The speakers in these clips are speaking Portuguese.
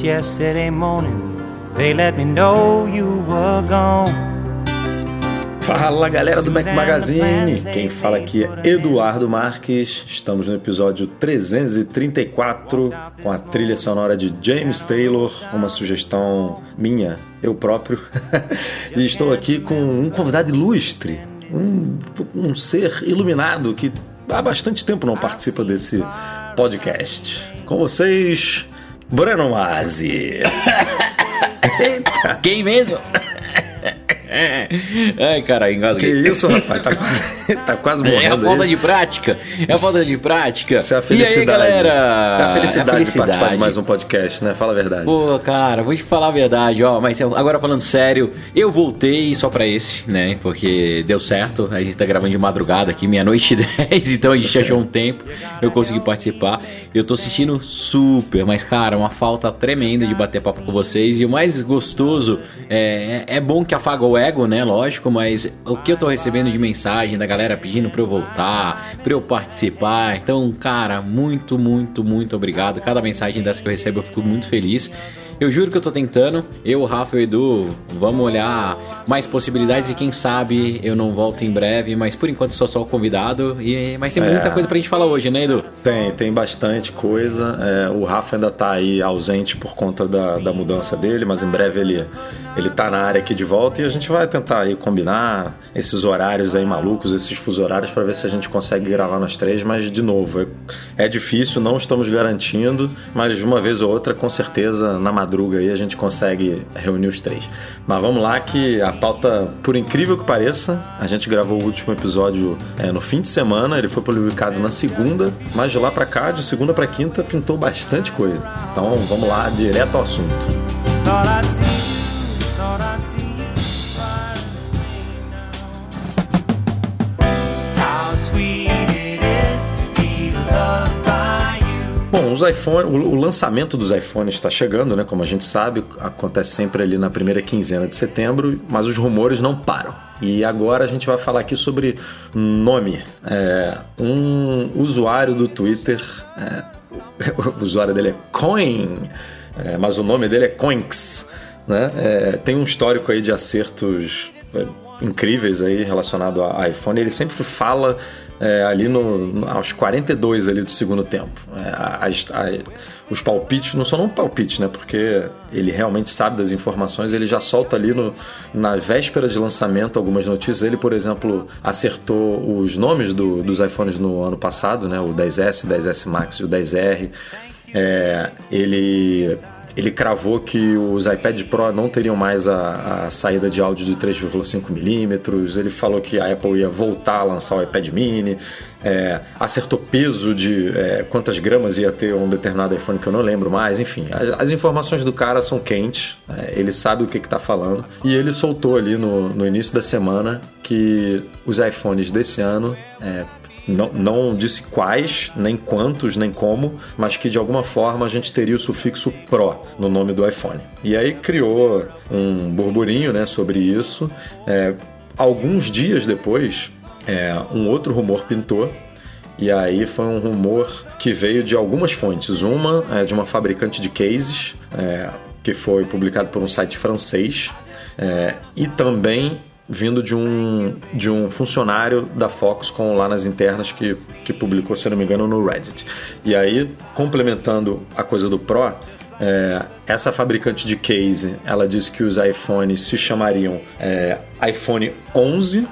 Just yesterday morning, they let me know you were gone. Fala galera do Mac Magazine, quem fala aqui é Eduardo Marques. Estamos no episódio 334 com a trilha sonora de James Taylor, uma sugestão minha, eu próprio. e estou aqui com um convidado ilustre, um, um ser iluminado que há bastante tempo não participa desse podcast. Com vocês, Breno Mazzi. Eita! Quem mesmo? Ai, cara, engasguei. Que isso, rapaz? Tá quase, tá quase morrendo. É a falta de prática. É a falta de prática. Isso é a felicidade. E aí, galera? É a felicidade, É a de participar de mais um podcast, né? Fala a verdade. Pô, cara, vou te falar a verdade, ó. Mas agora falando sério, eu voltei só pra esse, né? Porque deu certo. A gente tá gravando de madrugada aqui, meia-noite e 10, então a gente achou um tempo. Eu consegui participar. Eu tô sentindo super, mas, cara, uma falta tremenda de bater papo com vocês. E o mais gostoso é, é bom que afaga o ego, né? Lógico, mas o que eu tô recebendo de mensagem da galera pedindo pra eu voltar, pra eu participar. Então, cara, muito, muito, muito obrigado. Cada mensagem dessa que eu recebo eu fico muito feliz. Eu juro que eu tô tentando. Eu, o Rafa e o Edu, vamos olhar mais possibilidades e quem sabe eu não volto em breve, mas por enquanto sou só o convidado. E, mas tem muita É. coisa pra gente falar hoje, né, Edu? Tem, tem bastante coisa. É, o Rafa ainda tá aí ausente por conta da, da mudança dele, mas em breve ele, ele tá na área aqui de volta e a gente vai tentar aí combinar esses horários aí malucos, esses fuso horários, para ver se a gente consegue gravar nós três. Mas, de novo, é, é difícil, não estamos garantindo, mas uma vez ou outra, com certeza, na madruga aí a gente consegue reunir os três. Mas vamos lá que a pauta, por incrível que pareça, a gente gravou o último episódio é, no fim de semana, ele foi publicado na segunda, mas de lá pra cá, de segunda pra quinta, pintou bastante coisa. Então vamos lá, direto ao assunto. Sweet it is to be loved. Bom, os iPhone, o, lançamento dos iPhones está chegando, né? Como a gente sabe, acontece sempre ali na primeira quinzena de setembro, mas os rumores não param. E agora a gente vai falar aqui sobre nome. É, um usuário do Twitter, é, o usuário dele é Coin, é, mas o nome dele é Coinx. Né? É, tem um histórico aí de acertos é, incríveis aí relacionado a iPhone. Ele sempre fala é, ali no, aos 42 ali do segundo tempo. É, as- os palpites não são não palpites, né? Porque ele realmente sabe das informações. Ele já solta ali no, na véspera de lançamento algumas notícias. Ele, por exemplo, acertou os nomes do- dos iPhones no ano passado, né? O 10S, 10S Max e o 10R. É, ele ele cravou que os iPad Pro não teriam mais a, a saída de áudio de 3,5mm. Ele falou que a Apple ia voltar a lançar o iPad Mini. É, acertou peso de é, quantas gramas ia ter um determinado iPhone que eu não lembro mais. Enfim, as, as informações do cara são quentes. é, ele sabe o que está falando. E ele soltou ali no, no início da semana que os iPhones desse ano é, não, não disse quais, nem quantos, nem como, mas que de alguma forma a gente teria o sufixo Pro no nome do iPhone. E aí criou um burburinho né, sobre isso. É, alguns dias depois, é, um outro rumor pintou. E aí foi um rumor que veio de algumas fontes. Uma é de uma fabricante de cases, é, que foi publicado por um site francês, é, e também vindo de um, de um funcionário da Foxconn lá nas internas que, que publicou, se não me engano, no Reddit. E aí, complementando a coisa do Pro, é, essa fabricante de case, ela disse que os iPhones se chamariam é, iPhone 11,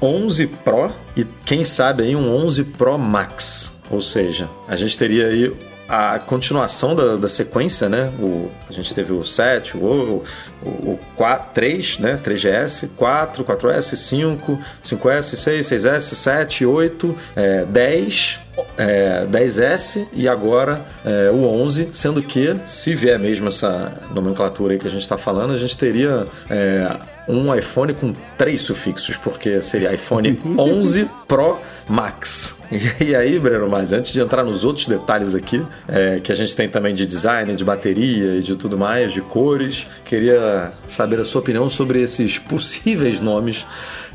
11 Pro e quem sabe aí um 11 Pro Max. Ou seja, a gente teria aí a continuação da, da sequência, né? O, a gente teve o 7, o, o, o 4, 3, né? 3GS, 4, 4S, 5, 5S, 6, 6S, 7, 8, é, 10, é, 10S e agora é, o 11, sendo que, se vier mesmo essa nomenclatura aí que a gente está falando, a gente teria é, um iPhone com três sufixos, porque seria iPhone 11 Pro Max. E, aí, Breno, mas antes de entrar nos outros detalhes aqui, é, que a gente tem também de design, de bateria e de tudo mais, de cores, queria saber a sua opinião sobre esses possíveis nomes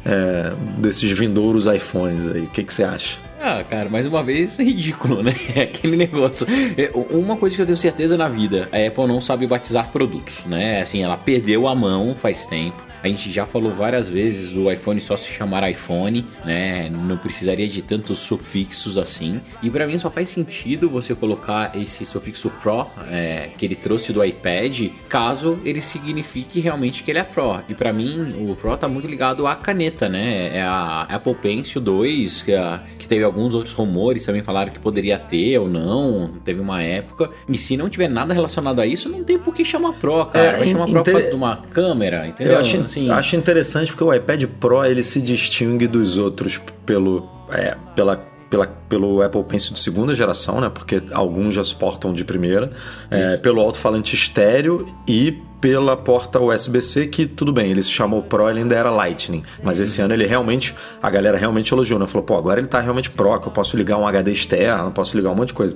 é, desses vindouros iPhones aí. O que, que você acha? Ah, cara, mais uma vez, ridículo, né? Aquele negócio. É, Uma coisa que eu tenho certeza na vida, a Apple não sabe batizar produtos, né? Assim, ela perdeu a mão faz tempo. A gente já falou várias vezes do iPhone só se chamar iPhone, né? Não precisaria de tantos sufixos assim. E pra mim só faz sentido você colocar esse sufixo Pro é, que ele trouxe do iPad, caso ele signifique realmente que ele é Pro. E pra mim o Pro tá muito ligado à caneta, né? É a Apple Pencil 2, que, a- que teve alguns outros rumores também falaram que poderia ter ou não. Teve uma época. E se não tiver nada relacionado a isso, não tem por que chamar Pro, cara. É, Vai chamar Pro por causa de uma câmera, entendeu? Eu acho, Assim, acho interessante porque o iPad Pro ele se distingue dos outros pelo, é, pela, pela, pelo Apple Pencil de segunda geração, né? Porque alguns já suportam de primeira, é, pelo alto-falante estéreo e pela porta USB-C, que tudo bem, ele se chamou Pro, ele ainda era Lightning. Mas esse ano ele realmente, a galera realmente elogiou, né? Falou, pô, agora ele tá realmente Pro, que eu posso ligar um HD externo, posso ligar um monte de coisa.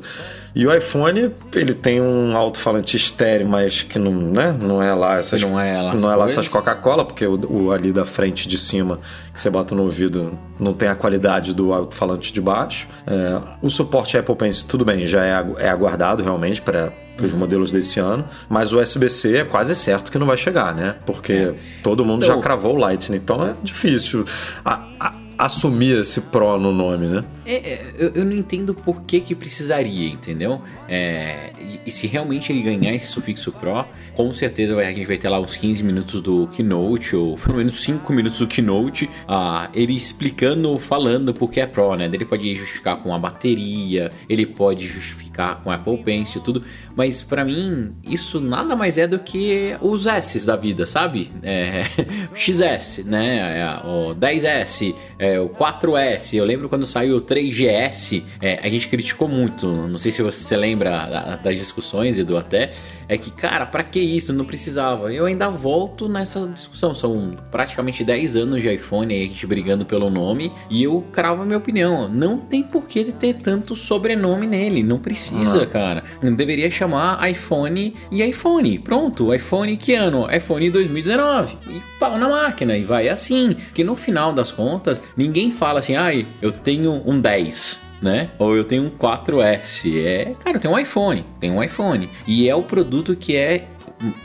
E o iPhone, ele tem um alto-falante estéreo, mas que não, né? não é lá essas, Não é lá não é lá essas Coca-Cola, porque o, o ali da frente de cima que você bota no ouvido não tem a qualidade do alto-falante de baixo. É, o suporte Apple Pencil, tudo bem, já é, é aguardado realmente para os modelos desse ano, mas o USB-C é quase certo que não vai chegar, né? Porque todo mundo já Então- cravou o Lightning, então é difícil. A- a- assumir esse Pro no nome, né? É, é, eu, eu não entendo por que que precisaria, entendeu? É, e, e se realmente ele ganhar esse sufixo Pro, com certeza vai- a gente vai ter lá uns 15 minutos do Keynote, ou pelo menos 5 minutos do Keynote, ah, ele explicando, falando por que é Pro, né? Ele pode justificar com a bateria, ele pode justificar com Apple Pencil, tudo, mas pra mim isso nada mais é do que os S da vida, sabe? É, XS, né? O 10S, é, o 4S. Eu lembro quando saiu o 3GS, é, a gente criticou muito. Não sei se você lembra da- das discussões, Edu, até. É que, cara, pra que isso? Não precisava. Eu ainda volto nessa discussão. São praticamente 10 anos de iPhone aí, a gente brigando pelo nome. E eu cravo a minha opinião. Não tem por que ter tanto sobrenome nele. Não precisa, cara. Deveria chamar iPhone e iPhone. Pronto. iPhone que ano? iPhone 2019. E pau na máquina. E vai assim. Que no final das contas, ninguém fala assim, ai, eu tenho um 10 né? Ou eu tenho um 4S. É, cara, eu tenho um iPhone, tenho um iPhone. E é o produto que é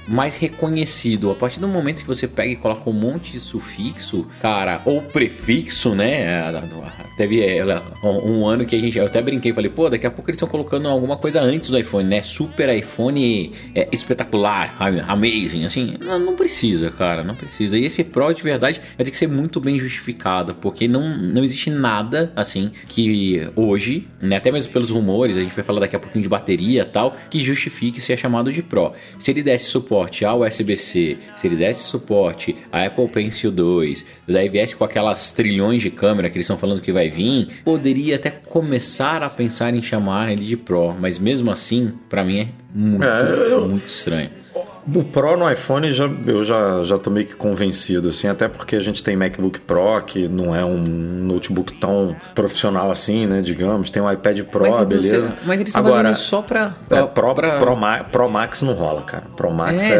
mais reconhecido. A partir do momento que você pega e coloca um monte de sufixo, cara, ou prefixo, né? Teve é, um ano que a gente. Eu até brinquei falei, pô, daqui a pouco eles estão colocando alguma coisa antes do iPhone, né? Super iPhone é, espetacular, amazing, assim. Não, não precisa, cara, não precisa. E esse Pro de verdade vai ter que ser muito bem justificado, porque não, não existe nada assim que hoje, né, até mesmo pelos rumores, a gente vai falar daqui a pouquinho de bateria e tal, que justifique ser chamado de Pro. Se ele desse suporte ao USB-C, se ele desse suporte a Apple Pencil 2, daí viesse com aquelas trilhões de câmera que eles estão falando que vai vir, poderia até começar a pensar em chamar ele de Pro, mas mesmo assim, pra mim é muito, É, eu- muito estranho. O Pro no iPhone já, eu já, já tô meio que convencido, assim, até porque a gente tem MacBook Pro, que não é um notebook tão profissional assim, né? Digamos, tem um iPad Pro, Mas, Edu, beleza. você- mas eles estão Agora, fazendo isso só pra. É, Pro, pra- Pro, Ma- Pro Max não rola, cara. Pro Max É, é.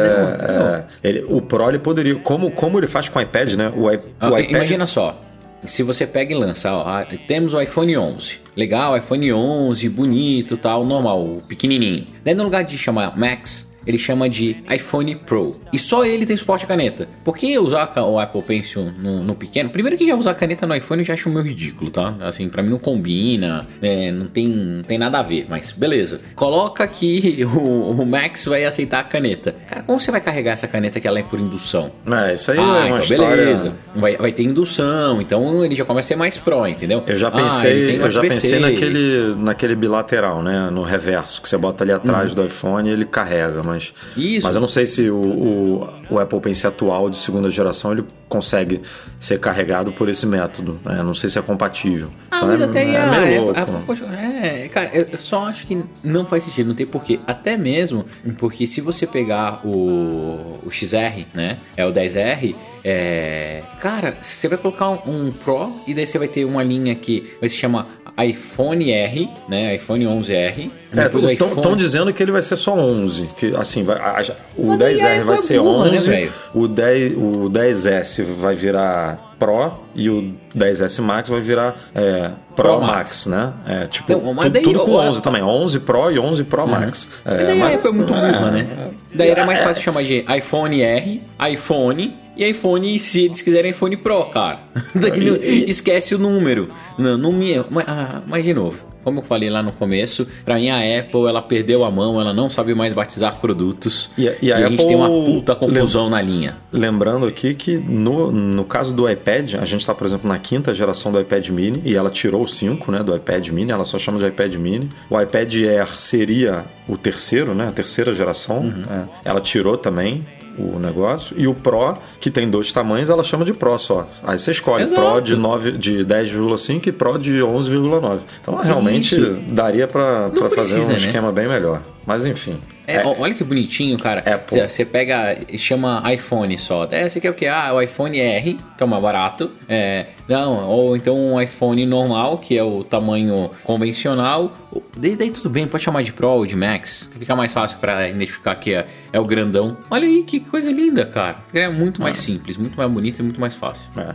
não, é- ele- o Pro ele poderia. Como, como ele faz com o iPad, né? O, i- Ah, o iPad. Imagina só. Se você pega e lança, ó, ah, temos o iPhone 11. Legal, iPhone 11, bonito, tal, normal, pequenininho. Daí no lugar de chamar Max, ele chama de iPhone Pro. E só ele tem suporte a caneta. Por que usar o Apple Pencil no, no pequeno? Primeiro que já usar caneta no iPhone eu já acho meio ridículo, tá? Assim, pra mim não combina, é, não, tem, não tem nada a ver, mas beleza. Coloca que o, o Max vai aceitar a caneta. Cara, como você vai carregar essa caneta que ela é por indução? É, isso aí Ah, é uma então história... beleza. Vai, vai ter indução, então ele já começa a ser mais pro, entendeu? Eu já Ah, pensei, tem eu já pensei naquele, naquele bilateral, né? No reverso, que você bota ali atrás do iPhone e ele carrega, mas. Isso. Mas eu não sei se o, o, o Apple Pencil atual de segunda geração ele consegue ser carregado por esse método. Né? Não sei se é compatível. Ah, Então mas é, até é ah, meio é, louco. ah, poxa, é, cara, eu eu só acho que não faz sentido, não tem porquê. Até mesmo porque se você pegar o, o XR, né, é o 10R, é, cara, você vai colocar um, um Pro e daí você vai ter uma linha que vai se chamar iPhone R, né, iPhone 11R. É, estão iPhone- dizendo que ele vai ser só 11, que assim, vai, a- a- o Mas daí 10R é vai ser burra, né, 11, velho? o, 10, o 10S vai virar Pro e o 10S Max vai virar é, Pro, Pro Max, Max. né? É, tipo, mas tu- daí, tudo com ó, 11 também, 11 Pro e 11 Pro Max. Mas daí a Apple é muito é, burra, né? Daí era mais fácil chamar de iPhone R, iPhone e iPhone, se eles quiserem iPhone Pro, cara. Daí não- esquece o número. Não, não me, mas, ah, mas de novo, como eu falei lá no começo, pra mim a Apple ela perdeu a mão, ela não sabe mais batizar produtos. E a- e a a gente tem uma puta confusão na linha. Lembrando aqui que no, no caso do iPad, a gente está, por exemplo, na quinta geração do iPad mini e ela tirou o 5 né, do iPad mini, ela só chama de iPad mini. O iPad Air seria o terceiro, né, a terceira geração. Uhum. é, ela tirou também o negócio. E o Pro, que tem dois tamanhos, ela chama de Pro só. Aí você escolhe Exato. Pro de, 9 de 10,5 e Pro de 11,9. Então realmente Isso. daria para fazer um né? esquema bem melhor. Mas enfim. É, ó, Olha que bonitinho, cara. Apple. Você- Você pega e chama iPhone só. É, você quer o quê? Ah, o iPhone R, que é o mais barato. É, não, ou então um iPhone normal, que é o tamanho convencional. Daí, daí tudo bem, pode chamar de Pro ou de Max, que fica mais fácil pra identificar que é, é o grandão. Olha aí que coisa linda, cara. É muito mais simples, muito mais bonito e muito mais fácil. É.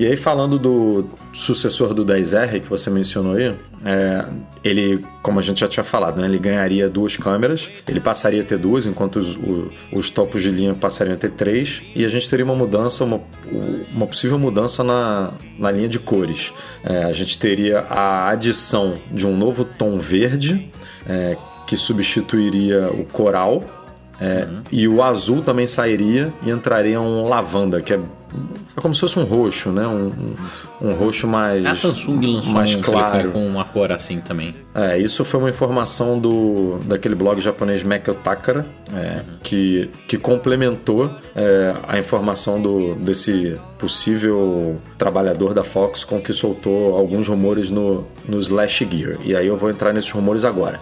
E aí, falando do sucessor do 10R que você mencionou aí, é, ele, como a gente já tinha falado, né, ele ganharia duas câmeras, ele passaria a ter duas, enquanto os, o- os topos de linha passariam a ter três, e a gente teria uma mudança, uma, uma possível mudança na, na linha de cores. É, a gente teria a adição de um novo tom verde, é, que substituiria o coral, é, E o azul também sairia e entraria um lavanda, que é, é como se fosse um roxo, né? Um, um, roxo mais. A Samsung lançou mais um claro. com uma cor assim também. É, isso foi uma informação do daquele blog japonês Mekel Takara, é, que, que complementou é, a informação do, desse possível trabalhador da Fox com que soltou alguns rumores no, no Slash Gear. E aí eu vou entrar nesses rumores agora.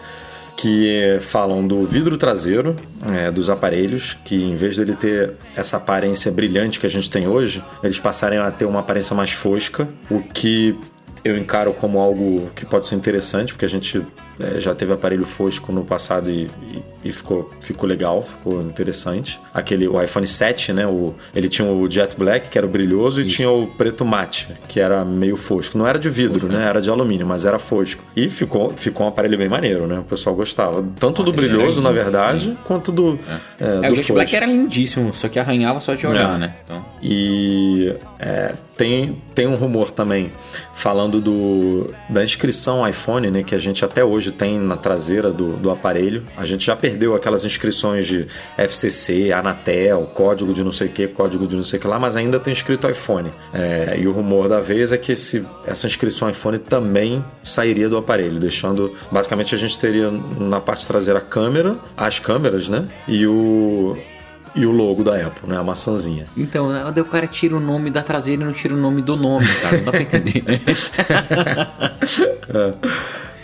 Que falam do vidro traseiro é, dos aparelhos, que em vez dele ter essa aparência brilhante que a gente tem hoje, eles passarem a ter uma aparência mais fosca, o que eu encaro como algo que pode ser interessante, porque a gente é, já teve aparelho fosco no passado e, e- e ficou, ficou legal, ficou interessante. Aquele, o iPhone 7, né? O, ele tinha o Jet Black, que era o brilhoso, e tinha o preto mate, que era meio fosco. Não era de vidro, né? Era de alumínio, mas era fosco. E ficou, ficou um aparelho bem maneiro, né? O pessoal gostava. Tanto do Nossa, ele brilhoso, na verdade, quanto do. É, É, do o Jet Black fosco. era lindíssimo, só que arranhava só de olhar, É. né? Então. E é, tem, tem um rumor também falando do, da inscrição iPhone, né, que a gente até hoje tem na traseira do, do aparelho. A gente já perdeu aquelas inscrições de FCC, Anatel, código de não sei o que, código de não sei o que lá, mas ainda tem escrito iPhone. É, e o rumor da vez é que esse, essa inscrição iPhone também sairia do aparelho, deixando. Basicamente a gente teria na parte traseira a câmera, as câmeras, né? E o. E o logo da Apple, né? A maçãzinha. Então, daí o cara tira o nome da traseira e não tira o nome do nome, cara. Não dá pra entender, né?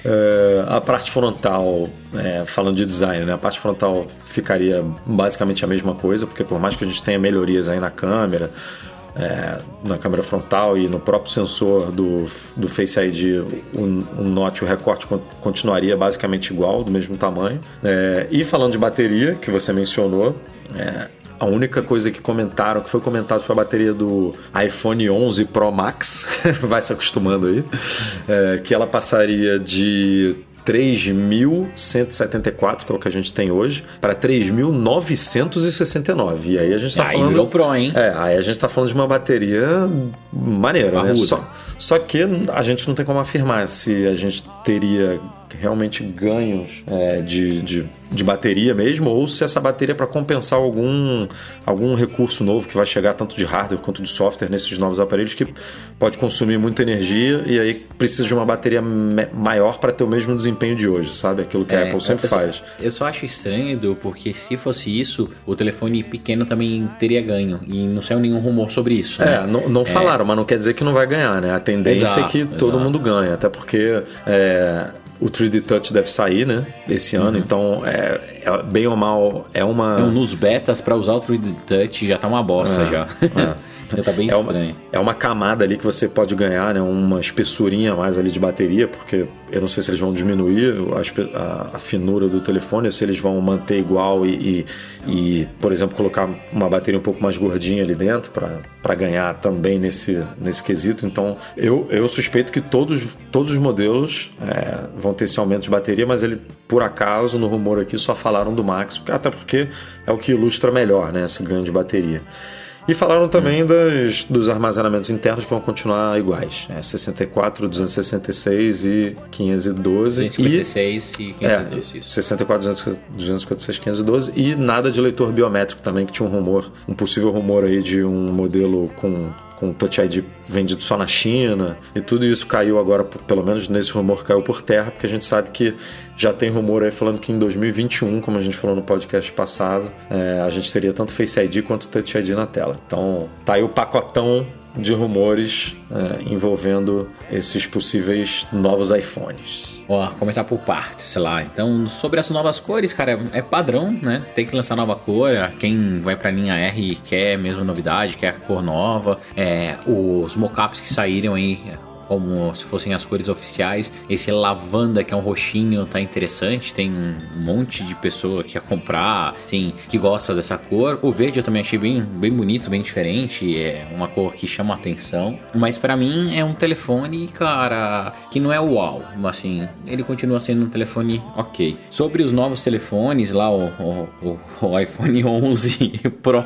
É, a parte frontal, é, falando de design, né? A parte frontal ficaria basicamente a mesma coisa, porque por mais que a gente tenha melhorias aí na câmera, é, na câmera frontal e no próprio sensor do, do Face ID, o, o notch, o recorte con- continuaria basicamente igual, do mesmo tamanho. É, e falando de bateria, que você mencionou, é, a única coisa que comentaram, que foi comentado, foi a bateria do iPhone 11 Pro Max, vai se acostumando aí, é, que ela passaria de 3.174, que é o que a gente tem hoje, para 3.969. E aí a gente tá Aí falando. virou pro, hein? É, aí a gente tá falando de uma bateria maneira, né? Parruda. Só, só que a gente não tem como afirmar se a gente teria realmente ganhos é, de, de, de bateria mesmo, ou se essa bateria é para compensar algum, algum recurso novo que vai chegar tanto de hardware quanto de software nesses novos aparelhos que pode consumir muita energia e aí precisa de uma bateria maior para ter o mesmo desempenho de hoje, sabe? Aquilo que a É, Apple sempre eu só- faz. Eu só acho estranho, Edu, porque se fosse isso, o telefone pequeno também teria ganho. E não saiu nenhum rumor sobre isso. É, né? não, não falaram, mas não quer dizer que não vai ganhar, né? A tendência Exato, é que todo exato. mundo ganha, até porque é, o 3D Touch deve sair, né? Esse ano, então é, é bem ou mal é uma. Não, nos betas, pra usar o 3D Touch, já tá uma bosta já. já tá bem É uma, é uma camada ali que você pode ganhar, né? Uma espessurinha a mais ali de bateria, porque eu não sei se eles vão diminuir a, a- a finura do telefone ou se eles vão manter igual e, e, e, por exemplo, colocar uma bateria um pouco mais gordinha ali dentro para ganhar também nesse, nesse quesito. Então, eu, eu suspeito que todos, todos os modelos é, vão ter esse aumento de bateria, mas ele, por acaso, no rumor aqui, só falaram do Max, até porque é o que ilustra melhor, né? Esse ganho de bateria. E falaram também das, dos armazenamentos internos que vão continuar iguais. É 64, 266 e 512. 256 e, E, 512, é, isso. 64, 256, 512 e nada de leitor biométrico também, que tinha um rumor, um possível rumor aí de um modelo com com Touch ID vendido só na China e tudo isso caiu agora, pelo menos nesse rumor caiu por terra, porque a gente sabe que já tem rumor aí falando que em 2021, como a gente falou no podcast passado, é, a gente teria tanto Face ID quanto Touch ID na tela. Então tá aí o pacotão de rumores é, envolvendo esses possíveis novos iPhones. Ó, começar por partes, sei lá. Então, sobre as novas cores, cara, é padrão, né? Tem que lançar nova cor. Quem vai pra linha R quer mesmo novidade, quer cor nova. É, os mockups que saíram aí. Como se fossem as cores oficiais. Esse lavanda, que é um roxinho, tá interessante. Tem um monte de pessoa que quer comprar, assim, que gosta dessa cor. O verde eu também achei bem, bem bonito, bem diferente. É uma cor que chama atenção. Mas pra mim é um telefone, cara, que não é uau. Mas assim, ele continua sendo um telefone ok. Sobre os novos telefones, lá o, o, o- o iPhone 11 Pro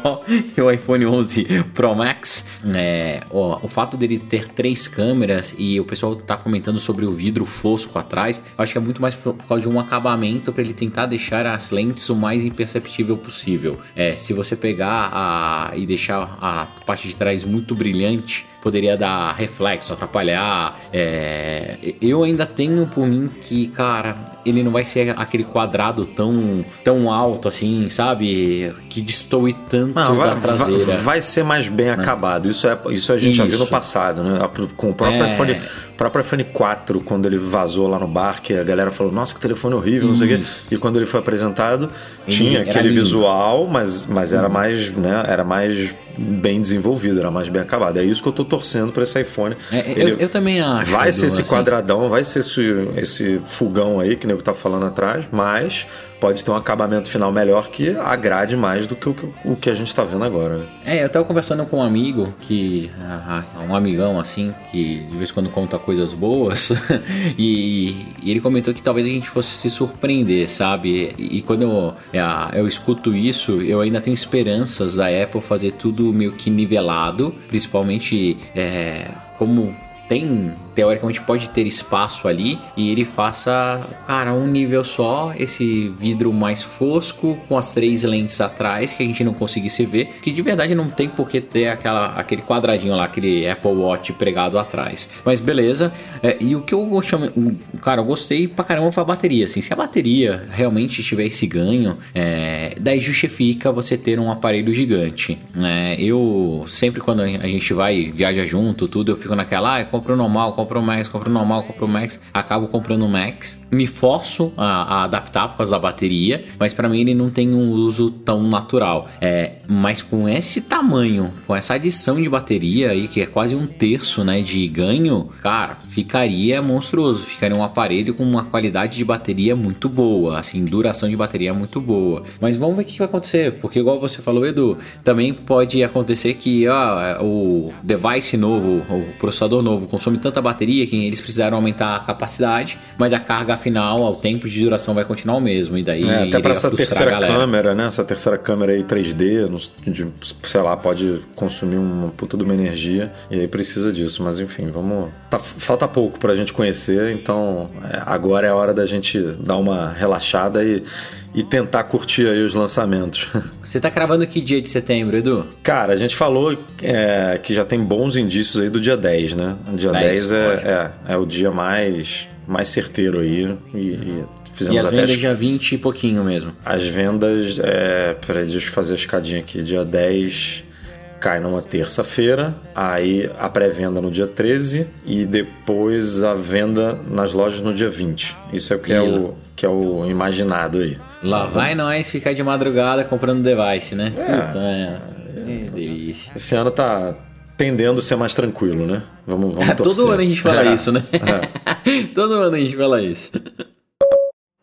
e o iPhone 11 Pro Max, é, ó, o fato dele ter três câmeras e o pessoal tá comentando sobre o vidro fosco atrás, eu acho que é muito mais por, por causa de um acabamento para ele tentar deixar as lentes o mais imperceptível possível. É, se você pegar a, e deixar a parte de trás muito brilhante, poderia dar reflexo, atrapalhar. É, eu ainda tenho por mim que, cara, ele não vai ser aquele quadrado tão, tão alto assim, sabe? Que destoe tanto Não, vai, da traseira. vai- vai ser mais bem acabado. Isso, é, isso a gente já viu no Isso. passado, né? Com o próprio, É. iPhone, o próprio iPhone 4, quando ele vazou lá no bar, que a galera falou, nossa, que telefone horrível, não sei o quê. Isso. E quando ele foi apresentado, Ele tinha aquele lindo. Uhum. visual, mas, mas era mais, né? Era mais bem desenvolvido, era mais bem acabado. É isso que eu tô torcendo para esse iPhone. É, eu- eu também acho, Vai ser esse assim. quadradão, vai ser esse, esse fogão aí que o nego tá falando atrás, mas pode ter um acabamento final melhor que agrade mais do que o que, o que a gente tá vendo agora. É, eu tava conversando com um amigo que. ah, ah, um amigão assim, que de vez em quando conta coisas boas. e, e ele comentou que talvez a gente fosse se surpreender, sabe? E, e quando eu, ah, eu escuto isso, eu ainda tenho esperanças da Apple fazer tudo meio que nivelado, principalmente é, como tem teoricamente pode ter espaço ali e ele faça, cara, um nível só, esse vidro mais fosco com as três lentes atrás que a gente não conseguisse ver, que de verdade não tem por que ter aquela, aquele quadradinho lá, aquele Apple Watch pregado atrás. Mas beleza, é, e o que eu chamo, cara, eu gostei pra caramba foi a bateria, assim, se a bateria realmente tiver esse ganho, é, daí justifica você ter um aparelho gigante, né? Eu sempre quando a gente vai viaja junto, tudo, eu fico naquela, ah, compro normal, compro Max, compro normal, compro Max, acabo comprando Max, me forço a, a adaptar por causa da bateria, mas pra mim ele não tem um uso tão natural. É, mas com esse tamanho, com essa adição de bateria aí, que é quase um terço, né, de ganho, cara, ficaria monstruoso, ficaria um aparelho com uma qualidade de bateria muito boa, assim, duração de bateria muito boa. Mas vamos ver o que vai acontecer, porque igual você falou, Edu, também pode acontecer que ó, o device novo, o processador novo consome tanta bateria que eles precisaram aumentar a capacidade, mas a carga final, o tempo de duração vai continuar o mesmo. E daí É, até para essa terceira câmera, né? Essa terceira câmera aí 3D, nos- de- sei lá, pode consumir uma puta de uma energia e aí precisa disso. Mas enfim, vamos. tá- falta pouco pra gente conhecer, então é, agora é a hora da gente dar uma relaxada e, e tentar curtir aí os lançamentos. Você tá cravando que dia de setembro, Edu? Cara, a gente falou é, que já tem bons indícios aí do dia 10, né? O dia 10, 10, é, é, é o dia mais, mais certeiro aí. E, e fizemos e as vendas as- dia 20 e pouquinho mesmo. As vendas, é, peraí, deixa eu fazer a escadinha aqui. Dia 10 cai numa terça-feira, aí a pré-venda no dia 13 e depois a venda nas lojas no dia 20. Isso é o que, é, o, que é o imaginado aí. Lá vai nós ficar de madrugada comprando device, né? É. Puta, é. Que delícia. Esse ano tá tendendo a ser mais tranquilo, né? Vamos, vamos torcer. Todo ano a gente fala É. isso, né? Todo ano a gente fala isso.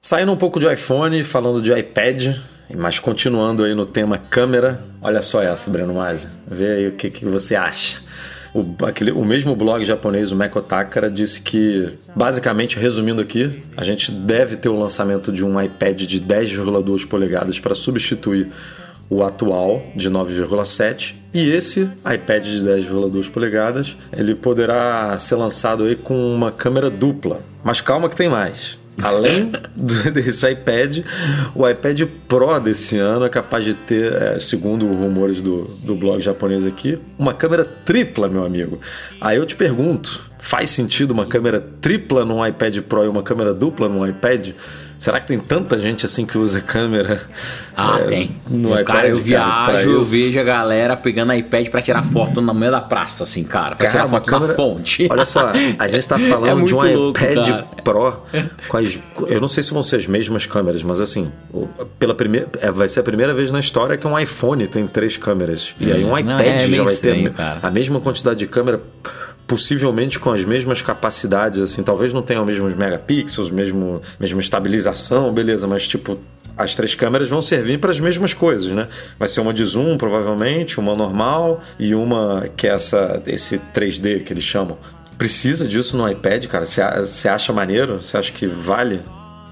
Saindo um pouco de iPhone, falando de iPad, mas continuando aí no tema câmera, olha só essa, Breno Masi. Vê aí o que, que você acha. O, aquele, o mesmo blog japonês, o Mekotakara, disse que, basicamente, resumindo aqui, a gente deve ter o lançamento de um iPad de 10,2 polegadas para substituir o atual de 9,7 e esse iPad de 10,2 polegadas ele poderá ser lançado aí com uma câmera dupla. Mas calma que tem mais. Além do- desse iPad, o iPad Pro desse ano é capaz de ter, é, segundo rumores do, do blog japonês aqui, uma câmera tripla, meu amigo. Aí eu te pergunto, faz sentido uma câmera tripla num iPad Pro e uma câmera dupla num iPad? Será que tem tanta gente assim que usa câmera? Ah, é, tem. No cara, iPad, eu pra viajo, eu isso? vejo a galera pegando iPad pra tirar foto no meio da praça, assim, cara. Pra tirar uma foto na fonte. Olha só, a gente tá É falando de um louco, iPad cara. Pro as. Eu não sei se vão ser as mesmas câmeras, mas assim, pela primeira, é, vai ser a primeira vez na história que um iPhone tem três câmeras. E aí um Não, iPad é já vai estranho, ter cara. a mesma quantidade de câmera. Possivelmente com as mesmas capacidades, assim, talvez não tenham os mesmos megapixels, mesmo, mesma estabilização, beleza, mas tipo, as três câmeras vão servir para as mesmas coisas, né? Vai ser uma de zoom, provavelmente, uma normal e uma que é essa, esse 3D que eles chamam. Precisa disso no iPad, cara? Você acha maneiro? Você acha que vale?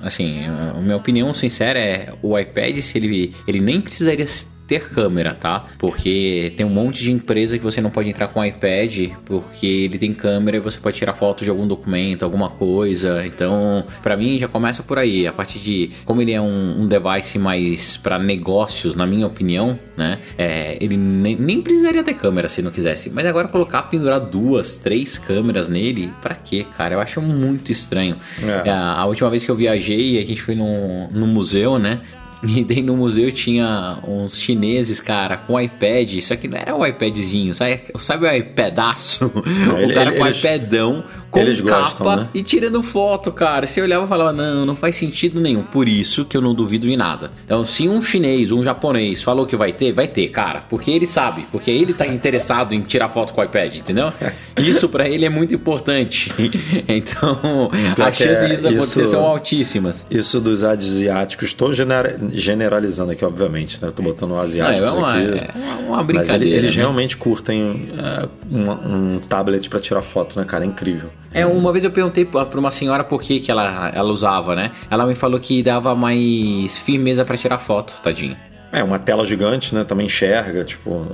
Assim, a minha opinião sincera é o iPad, se ele, ele nem precisaria ter câmera, tá? Porque tem um monte de empresa que você não pode entrar com o iPad porque ele tem câmera e você pode tirar foto de algum documento, alguma coisa. Então, pra mim já começa por aí. A partir de como ele é um, um device mais pra negócios, na minha opinião, né? É, ele nem, nem precisaria ter câmera se não quisesse. Mas agora colocar pendurar duas, três câmeras nele, pra quê, cara? Eu acho muito estranho. É. A, a última vez que eu viajei, a gente foi num, num museu, né? E daí no museu tinha uns chineses, cara, com iPad. Isso aqui não era um iPadzinho, sabe, sabe o iPadaço? ele- o cara com eles- iPadão, com eles capa gostam, né? e tirando foto, cara. Você olhava e falava, não, não faz sentido nenhum. Por isso que eu não duvido de nada. Então, se um chinês, um japonês falou que vai ter, vai ter, cara. Porque ele sabe, porque ele tá interessado em tirar foto com o iPad, entendeu? Isso pra ele é muito importante. Então, as que chances é disso acontecer isso- são altíssimas. Isso dos asiáticos, estou genera- generalizando aqui, obviamente, né? Estou botando asiáticos É, é uma- aqui. é uma Mas brincadeira, ele- eles né? realmente curtem é, um, um tablet para tirar foto, né, cara? É incrível. É, uma vez eu perguntei pra uma senhora por que, que ela, ela usava, né? Ela me falou que dava mais firmeza pra tirar foto, tadinho. É, uma tela gigante, né? Também enxerga, tipo,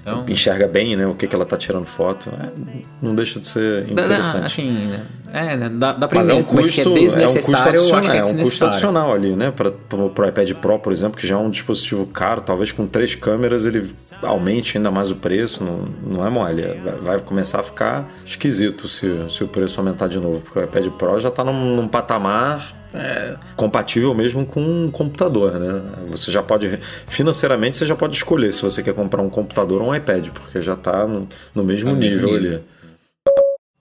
Então- enxerga bem, né? O que, que ela tá tirando foto. É, não deixa de ser interessante. assim, é, dá, dá pra Mas é um que custo, é é um custo adicional, é é um custo adicional ali, né? Para o iPad Pro, por exemplo, que já é um dispositivo caro, talvez com três câmeras ele aumente ainda mais o preço, não, não é mole. Vai, vai começar a ficar esquisito se, se o preço aumentar de novo, porque o iPad Pro já está num, num patamar é, compatível mesmo com um computador, né? Você já pode, financeiramente, você já pode escolher se você quer comprar um computador ou um iPad, porque já está no, no mesmo nível nível. ali.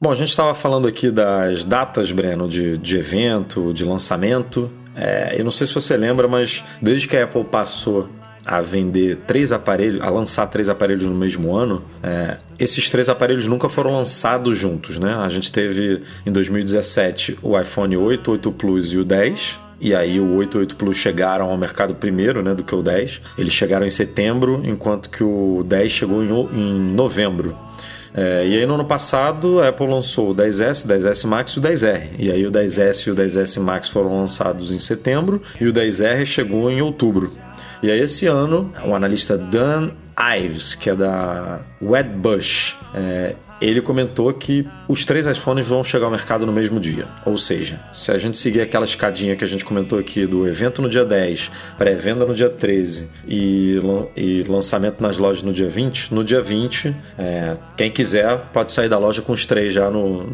Bom, a gente estava falando aqui das datas, Breno, de, de evento, de lançamento. É, eu não sei se você lembra, mas desde que a Apple passou a vender três aparelhos, a lançar três aparelhos no mesmo ano, é, esses três aparelhos nunca foram lançados juntos, né? A gente teve em 2017 o iPhone 8, 8 Plus e o 10. E aí o 8 e 8 Plus chegaram ao mercado primeiro, né, do que o 10. Eles chegaram em setembro, enquanto que o 10 chegou em novembro. É, e aí no ano passado a Apple lançou o 10S, 10S Max e o 10R. E aí o 10S e o 10S Max foram lançados em setembro e o 10R chegou em outubro. E aí esse ano, o analista Dan Ives, que é da Wedbush, é, ele comentou que os três iPhones vão chegar ao mercado no mesmo dia. Ou seja, se a gente seguir aquela escadinha que a gente comentou aqui do evento no dia 10, pré-venda no dia 13 e, e lançamento nas lojas no dia 20, no dia 20, é, quem quiser pode sair da loja com os três já no,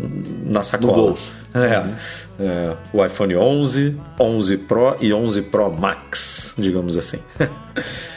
na sacola. bolso. É, é, o iPhone 11, 11 Pro e 11 Pro Max, digamos assim.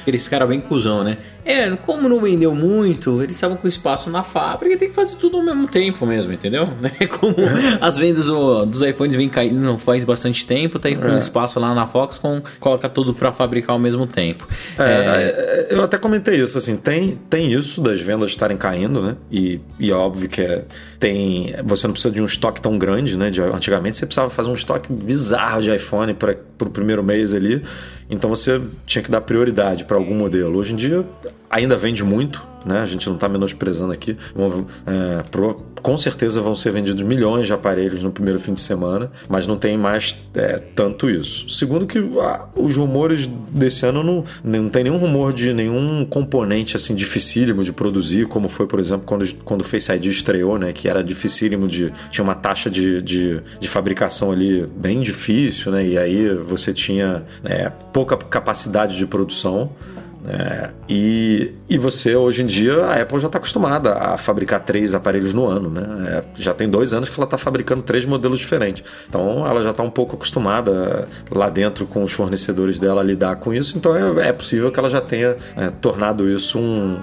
Aqueles caras bem cuzão, né? É, como não vendeu muito, eles estavam com espaço na fábrica e tem que fazer tudo ao mesmo tempo mesmo, entendeu? Né? Como as vendas dos iPhones vêm caindo não faz bastante tempo, tem com espaço lá na Foxconn, coloca tudo pra fabricar ao mesmo tempo. É, é, eu até comentei isso, assim, tem, tem isso das vendas estarem caindo, né? E, e é óbvio que é, tem. Você não precisa de um estoque tão grande, né? De, antigamente você precisava fazer um estoque bizarro de iPhone para o primeiro mês ali. Então você tinha que dar prioridade para algum modelo. Hoje em dia ainda vende muito, né? A gente não está menosprezando aqui. É, com certeza vão ser vendidos milhões de aparelhos no primeiro fim de semana, mas não tem mais é, tanto isso. Segundo que ah, os rumores desse ano não, não tem nenhum rumor de nenhum componente assim dificílimo de produzir, como foi, por exemplo, quando, quando o Face ID estreou, né? Que era dificílimo de. tinha uma taxa de, de, de fabricação ali bem difícil, né? E aí você tinha é, pouca capacidade de produção. É, e, e você, hoje em dia, a Apple já está acostumada a fabricar três aparelhos no ano, né? É, já tem dois anos que ela está fabricando três modelos diferentes. Então ela já está um pouco acostumada lá dentro com os fornecedores dela a lidar com isso. Então é, é possível que ela já tenha é, tornado isso um-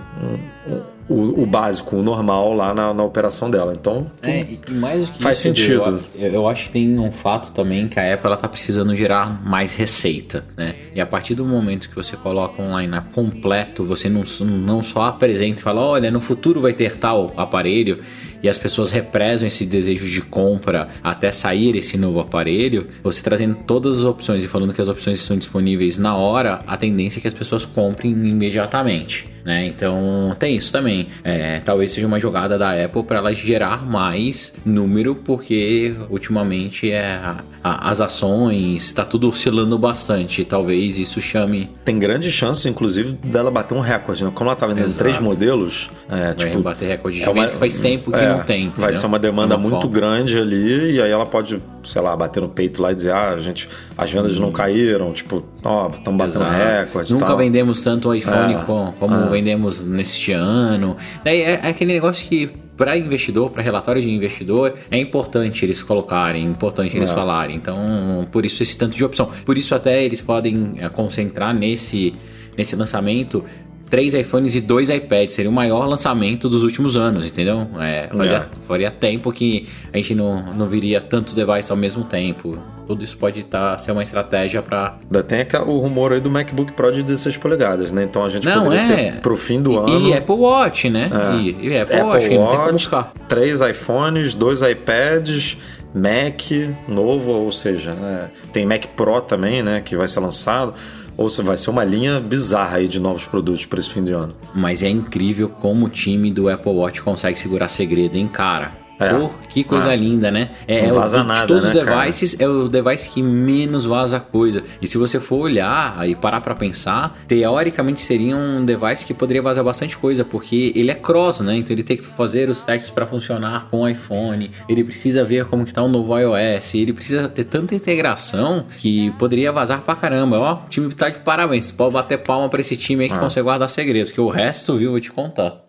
um- o, o básico, o normal lá na, na operação dela. Então É, mais do que Faz isso, sentido. Eu, eu acho que tem um fato também que a Apple ela tá precisando gerar mais receita, né? E a partir do momento que você coloca um line completo, você não, não só apresenta e fala, olha, no futuro vai ter tal aparelho, e as pessoas represam esse desejo de compra até sair esse novo aparelho, você trazendo todas as opções e falando que as opções estão disponíveis na hora, a tendência é que as pessoas comprem imediatamente. Né? Então tem isso também. É, talvez seja uma jogada da Apple para ela gerar mais número, porque ultimamente é, a- a- as ações está tudo oscilando bastante. Talvez isso chame. tem grande chance, inclusive, dela bater um recorde. Né? Como ela está vendendo Exato. três modelos, é, Vai tipo, bater recorde de é uma- que faz tempo que É, não tem. Vai entendeu? ser uma demanda uma muito falta. grande ali, e aí ela pode, sei lá, bater no peito lá e dizer: ah, gente, as vendas não caíram, tipo, ó, estão batendo recorde. Nunca tal. vendemos tanto o iPhone É, co- como, vendemos neste ano. Daí é, é aquele negócio que para investidor, para relatório de investidor, é importante eles colocarem, é importante eles É. falarem. Então, por isso esse tanto de opção. Por isso até eles podem é, concentrar nesse nesse lançamento três iPhones e dois iPads. Seria o maior lançamento dos últimos anos, entendeu? É, fazia, É. faria tempo que a gente não, não viria tantos devices ao mesmo tempo. Tudo isso pode tá, ser uma estratégia para Ainda tem aquela- o rumor aí do MacBook Pro de 16 polegadas, né? Então a gente Não, poderia é. ter pro fim do e, ano. E Apple Watch, né? É. E, e Apple, Apple Watch, que não tem como buscar. três iPhones, dois iPads, Mac novo, ou seja, né, tem Mac Pro também, né, que vai ser lançado. Ou seja, vai ser uma linha bizarra aí de novos produtos para esse fim de ano. Mas é incrível como o time do Apple Watch consegue segurar segredo, hein, cara? É. Pô, que coisa É. linda, né? É, Não é o- vaza de nada, todos né, os devices, é o device que menos vaza coisa. E se você for olhar e parar pra pensar, teoricamente seria um device que poderia vazar bastante coisa, porque ele é cross, né? Então ele tem que fazer os testes pra funcionar com o iPhone, ele precisa ver como que tá o novo iOS, ele precisa ter tanta integração que poderia vazar pra caramba. Ó, o time tá de parabéns. Pode bater palma pra esse time aí que Ah. consegue guardar segredos, que o resto, viu, vou te contar.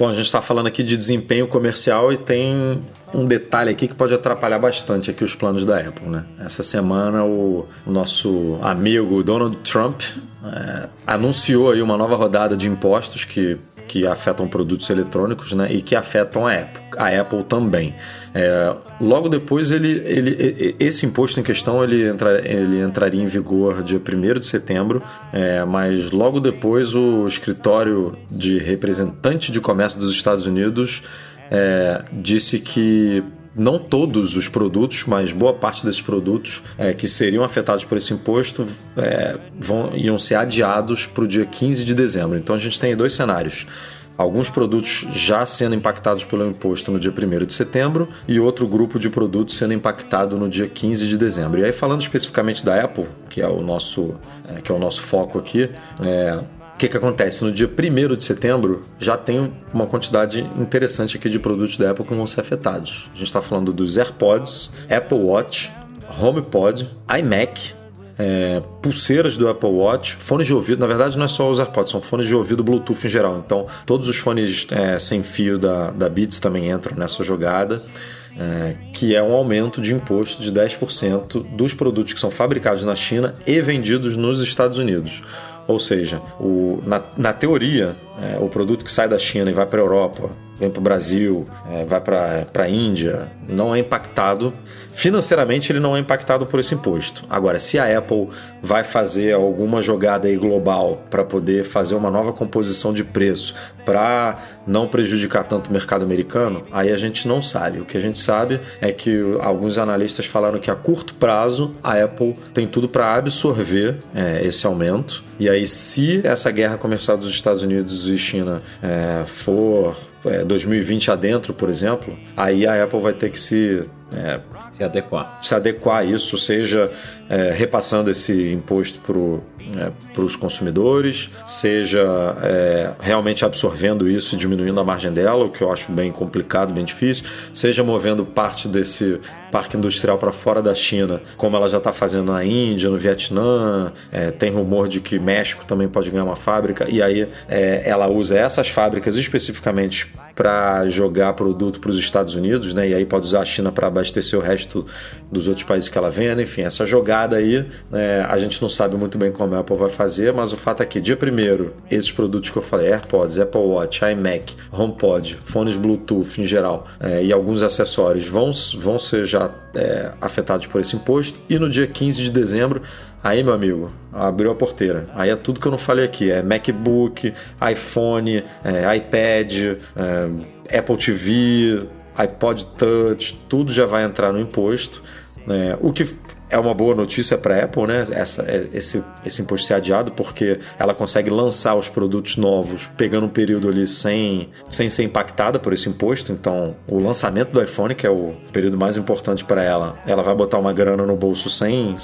Bom, a gente está falando aqui de desempenho comercial e tem um detalhe aqui que pode atrapalhar bastante aqui os planos da Apple, né? Essa semana o nosso amigo Donald Trump é, anunciou aí uma nova rodada de impostos que, que afetam produtos eletrônicos, né? E que afetam a Apple, a Apple também. É, logo depois ele, ele, esse imposto em questão ele, entra, ele entraria em vigor dia 1 de setembro, é, mas logo depois o escritório de representante de comércio dos Estados Unidos é, disse que não todos os produtos, mas boa parte desses produtos é, que seriam afetados por esse imposto é, vão, iam ser adiados para o dia 15 de dezembro. Então a gente tem dois cenários. alguns produtos já sendo impactados pelo imposto no dia 1 de setembro e outro grupo de produtos sendo impactado no dia 15 de dezembro. E aí, falando especificamente da Apple, que é o nosso, é, que é o nosso foco aqui, é, que, que acontece? No dia 1 de setembro já tem uma quantidade interessante aqui de produtos da Apple que vão ser afetados. A gente está falando dos AirPods, Apple Watch, HomePod, iMac, é, pulseiras do Apple Watch, fones de ouvido. Na verdade, não é só os AirPods, são fones de ouvido Bluetooth em geral. Então, todos os fones é, sem fio da, da Beats também entram nessa jogada. É, que é um aumento de imposto de 10% dos produtos que são fabricados na China e vendidos nos Estados Unidos. Ou seja, o, na, na teoria, é, o produto que sai da China e vai para a Europa, vem para o Brasil, é, vai para a Índia, não é impactado. Financeiramente, ele não é impactado por esse imposto. Agora, se a Apple vai fazer alguma jogada aí global para poder fazer uma nova composição de preço para não prejudicar tanto o mercado americano, aí a gente não sabe. O que a gente sabe é que alguns analistas falaram que a curto prazo a Apple tem tudo para absorver é, esse aumento. E aí, se essa guerra comercial dos Estados Unidos e China é, for 2020 adentro, por exemplo, aí a Apple vai ter que se é, Se adequar. se adequar a isso, seja é, repassando esse imposto para os consumidores, seja é, realmente absorvendo isso e diminuindo a margem dela, o que eu acho bem complicado, bem difícil, seja movendo parte desse parque industrial para fora da China, como ela já está fazendo na Índia, no Vietnã, é, tem rumor de que México também pode ganhar uma fábrica, e aí é, ela usa essas fábricas especificamente para jogar produto para os Estados Unidos, né? E aí pode usar a China para abastecer o resto dos outros países que ela vende. Enfim, essa jogada aí, é, a gente não sabe muito bem como a Apple vai fazer, mas o fato é que, dia primeiro, esses produtos que eu falei, AirPods, Apple Watch, iMac, HomePod, fones Bluetooth em geral é, e alguns acessórios vão, vão ser já é, afetados por esse imposto. E no dia 15 de dezembro, Aí, meu amigo, abriu a porteira. Aí é tudo que eu não falei aqui: é MacBook, iPhone, é, iPad, é, Apple TV, iPod Touch, tudo já vai entrar no imposto. né? o que é uma boa notícia para a Apple, né? Essa, é- esse, esse imposto ser adiado, porque ela consegue lançar os produtos novos pegando um período ali sem, sem ser impactada por esse imposto. Então, o lançamento do iPhone, que é o período mais importante para ela, ela vai botar uma grana no bolso sem,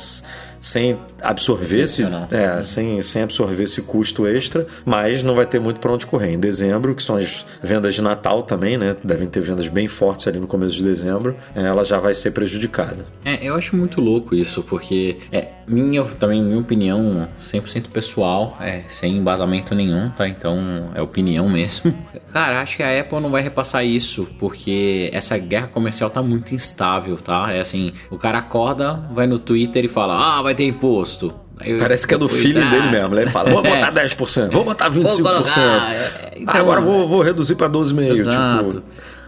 sem absorver esse, é, sem, sem absorver esse custo extra, mas não vai ter muito para onde correr. Em dezembro, que são as vendas de Natal também, né? Devem ter vendas bem fortes ali no começo de dezembro, é, ela já vai ser prejudicada. É, eu acho muito louco isso, porque é minha também minha opinião 100% pessoal, é sem embasamento nenhum, tá? Então é opinião mesmo. Cara, acho que a Apple não vai repassar isso, porque essa guerra comercial tá muito instável, tá? É assim, o cara acorda, vai no Twitter e fala: "Ah, vai ter imposto". Parece que é do feeling "Ah, dele mesmo. né? Ele fala, vou É. botar 10%, vou botar 25%. Vou colocar, é, então, Ah, agora vou, vou reduzir para 12,5%. Exato. Tipo,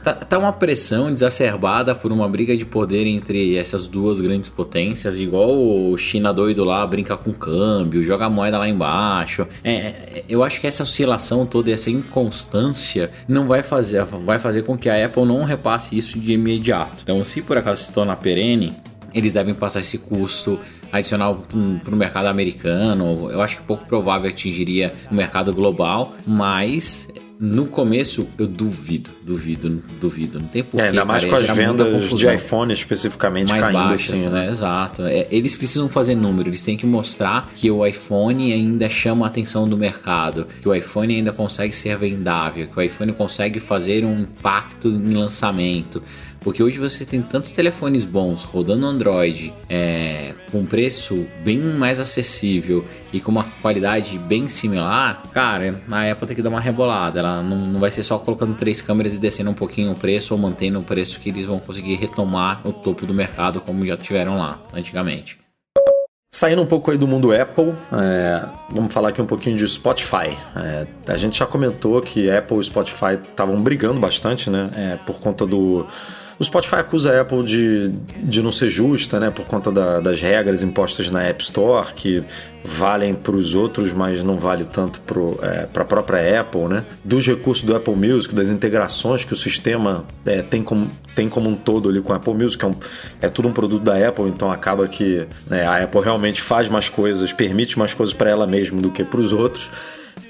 Tá, tá uma pressão exacerbada por uma briga de poder entre essas duas grandes potências, igual o China doido lá brinca com câmbio, joga a moeda lá embaixo. É, é, eu acho que essa oscilação toda, essa inconstância, não vai fazer, vai fazer com que a Apple não repasse isso de imediato. Então, se por acaso se tornar perene, eles devem passar esse custo adicional para o mercado americano. Eu acho que pouco provável atingiria o mercado global, mas no começo eu duvido, duvido, duvido. Não tem porquê. é, ainda mais cara, com as vendas de iPhone especificamente mais caindo baixas, assim, né? Exato. É, eles precisam fazer número, eles têm que mostrar que o iPhone ainda chama a atenção do mercado, que o iPhone ainda consegue ser vendável, que o iPhone consegue fazer um impacto em lançamento. Porque hoje você tem tantos telefones bons rodando Android, é, com preço bem mais acessível e com uma qualidade bem similar, cara, a Apple tem que dar uma rebolada. Ela não, não vai ser só colocando três câmeras e descendo um pouquinho o preço ou mantendo o preço que eles vão conseguir retomar o topo do mercado como já tiveram lá antigamente. Saindo um pouco aí do mundo Apple, é, vamos falar aqui um pouquinho de Spotify. É, a gente já comentou que Apple e Spotify estavam brigando bastante, né? é, por conta do. O Spotify acusa a Apple de, de não ser justa, né? Por conta da- das regras impostas na App Store, que valem para os outros, mas não vale tanto para a própria Apple, né? Dos recursos do Apple Music, das integrações que o sistema é, tem, como, tem como um todo ali com o Apple Music, é, um- é tudo um produto da Apple, então acaba que né, a Apple realmente faz mais coisas, permite mais coisas para ela mesma do que para os outros.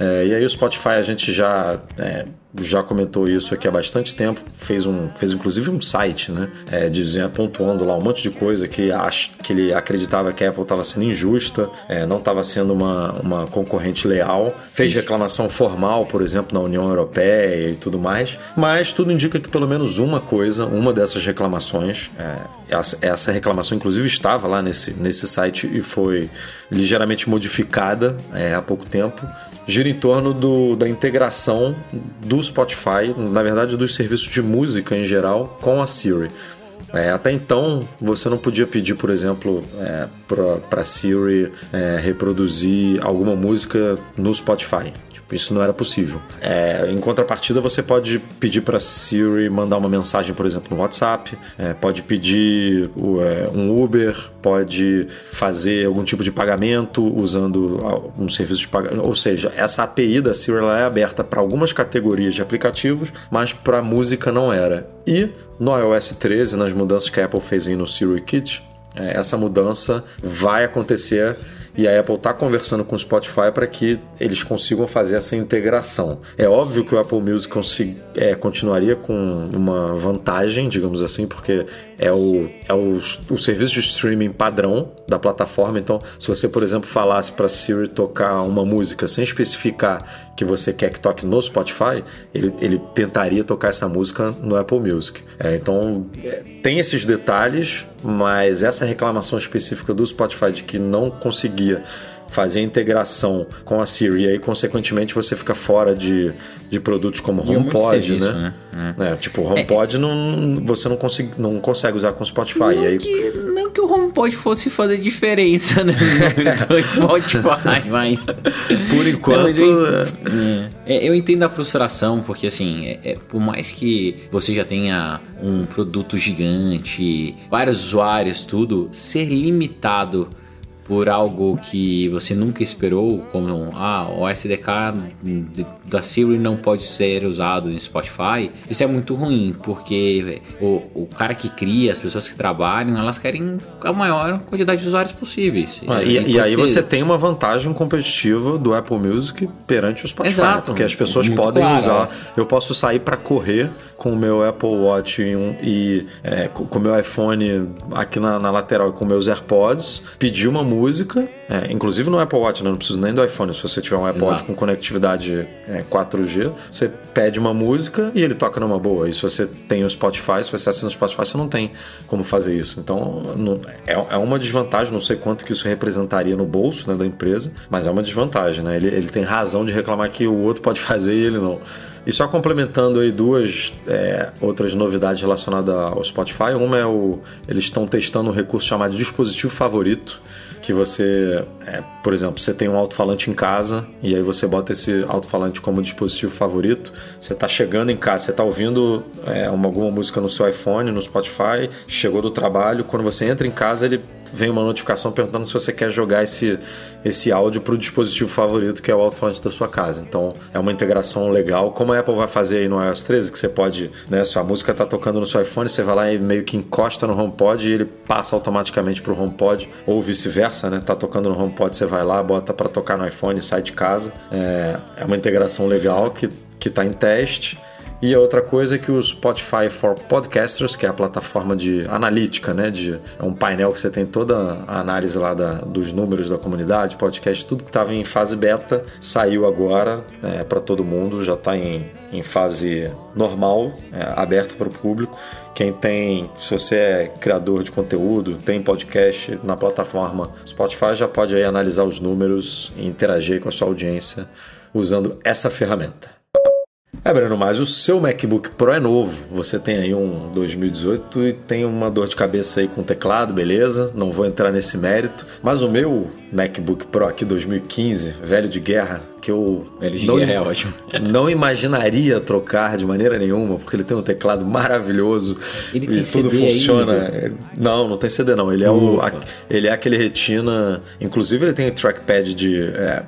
É, e aí o Spotify a gente já, é, já comentou isso aqui há bastante tempo, fez, um, fez inclusive um site, né? É, dizendo, pontuando lá um monte de coisa que, ach, que ele acreditava que a Apple estava sendo injusta, é, não estava sendo uma, uma concorrente leal. Fez Isso. reclamação formal, por exemplo, na União Europeia e tudo mais. Mas tudo indica que pelo menos uma coisa, uma dessas reclamações, é, essa, essa reclamação inclusive estava lá nesse, nesse site e foi ligeiramente modificada é, há pouco tempo, gira em torno do, da integração do Spotify, na verdade dos serviços de música em geral, com a Siri. É, até então, você não podia pedir, por exemplo, é, para Siri é, reproduzir alguma música no Spotify. Isso não era possível. É, em contrapartida, você pode pedir para Siri mandar uma mensagem, por exemplo, no WhatsApp, é, pode pedir é, um Uber, pode fazer algum tipo de pagamento usando um serviço de pagamento. Ou seja, essa API da Siri é aberta para algumas categorias de aplicativos, mas para música não era. E no iOS 13, nas mudanças que a Apple fez aí no Siri Kit, é, essa mudança vai acontecer e a Apple está conversando com o Spotify para que eles consigam fazer essa integração. É óbvio que o Apple Music é, continuaria com uma vantagem, digamos assim, porque é o, é o, o serviço de streaming padrão da plataforma. Então, se você, por exemplo, falasse para Siri tocar uma música sem especificar que você quer que toque no Spotify, ele, ele tentaria tocar essa música no Apple Music. É, então, é, tem esses detalhes, mas essa reclamação específica do Spotify de que não conseguia fazer a integração com a Siri e aí, consequentemente, você fica fora de, de produtos como E HomePod, serviço, né? né? É, tipo, o HomePod não, você não, consegue, não consegue usar com o Spotify. Não, aí, que, não que o HomePod fosse fazer diferença né, no Spotify, mas... por enquanto... mas eu, É, eu entendo a frustração, porque assim, é- é, por mais que você já tenha um produto gigante, vários usuários, tudo, ser limitado por algo que você nunca esperou, como ah, o SDK da Siri não pode ser usado no Spotify, isso é muito ruim, porque o, o cara que cria, as pessoas que trabalham, elas querem a maior quantidade de usuários possíveis. Ah, e, e pode aí ser- você tem uma vantagem competitiva do Apple Music perante o Spotify, Exato. porque as pessoas podem claro, usar. Eu posso sair para correr com o meu Apple Watch e, um- e, é, com com o meu iPhone aqui na, na lateral e com meus AirPods, pedir uma música, é, inclusive no Apple Watch, né? não preciso nem do iPhone. Se você tiver um Apple Watch com conectividade é, 4G, você pede uma música e ele toca numa boa. E se você tem o Spotify, se você assina o Spotify, você não tem como fazer isso. Então não- é, é uma desvantagem, não sei quanto que isso representaria no bolso né, da empresa, mas é uma desvantagem. Né? Ele, ele tem razão de reclamar que o outro pode fazer e ele não. E só complementando aí duas é, outras novidades relacionadas ao Spotify. Uma é o. Eles estão testando um recurso chamado dispositivo favorito que você, é, por exemplo, você tem um alto-falante em casa e aí você bota esse alto-falante como dispositivo favorito. Você está chegando em casa, você está ouvindo é, uma, alguma música no seu iPhone, no Spotify, chegou do trabalho, quando você entra em casa ele vem uma notificação perguntando se você quer jogar esse, esse áudio para o dispositivo favorito que é o alto-falante da sua casa. Então é uma integração legal, como a Apple vai fazer aí no iOS 13, que você pode, né, se a música está tocando no seu iPhone, você vai lá e meio que encosta no HomePod e ele passa automaticamente para o HomePod, ou vice-versa, né? Tá tocando no HomePod, você vai lá, bota para tocar no iPhone, sai de casa. É, é uma integração legal que que está em teste. E a outra coisa é que o Spotify for Podcasters, que é a plataforma de analítica, né? De, é um painel que você tem toda a análise lá da- dos números da comunidade, podcast, tudo que estava em fase beta saiu agora para todo mundo, já está em, em fase normal, é, aberta para o público. Quem tem, se você é criador de conteúdo, tem podcast na plataforma Spotify, já pode aí analisar os números e interagir com a sua audiência usando essa ferramenta. É, Breno, mas o seu MacBook Pro é novo. Você tem aí um 2018 e tem uma dor de cabeça aí com o teclado, beleza? Não vou entrar nesse mérito. Mas o meu MacBook Pro aqui 2015, velho de guerra, que eu Velho de não, guerra é ótimo. não imaginaria trocar de maneira nenhuma, porque ele tem um teclado maravilhoso Ele e tem tudo CD aí, funciona. Igor? não, não tem CD não. Ele é o ele é aquele Retina, inclusive ele tem trackpad de é,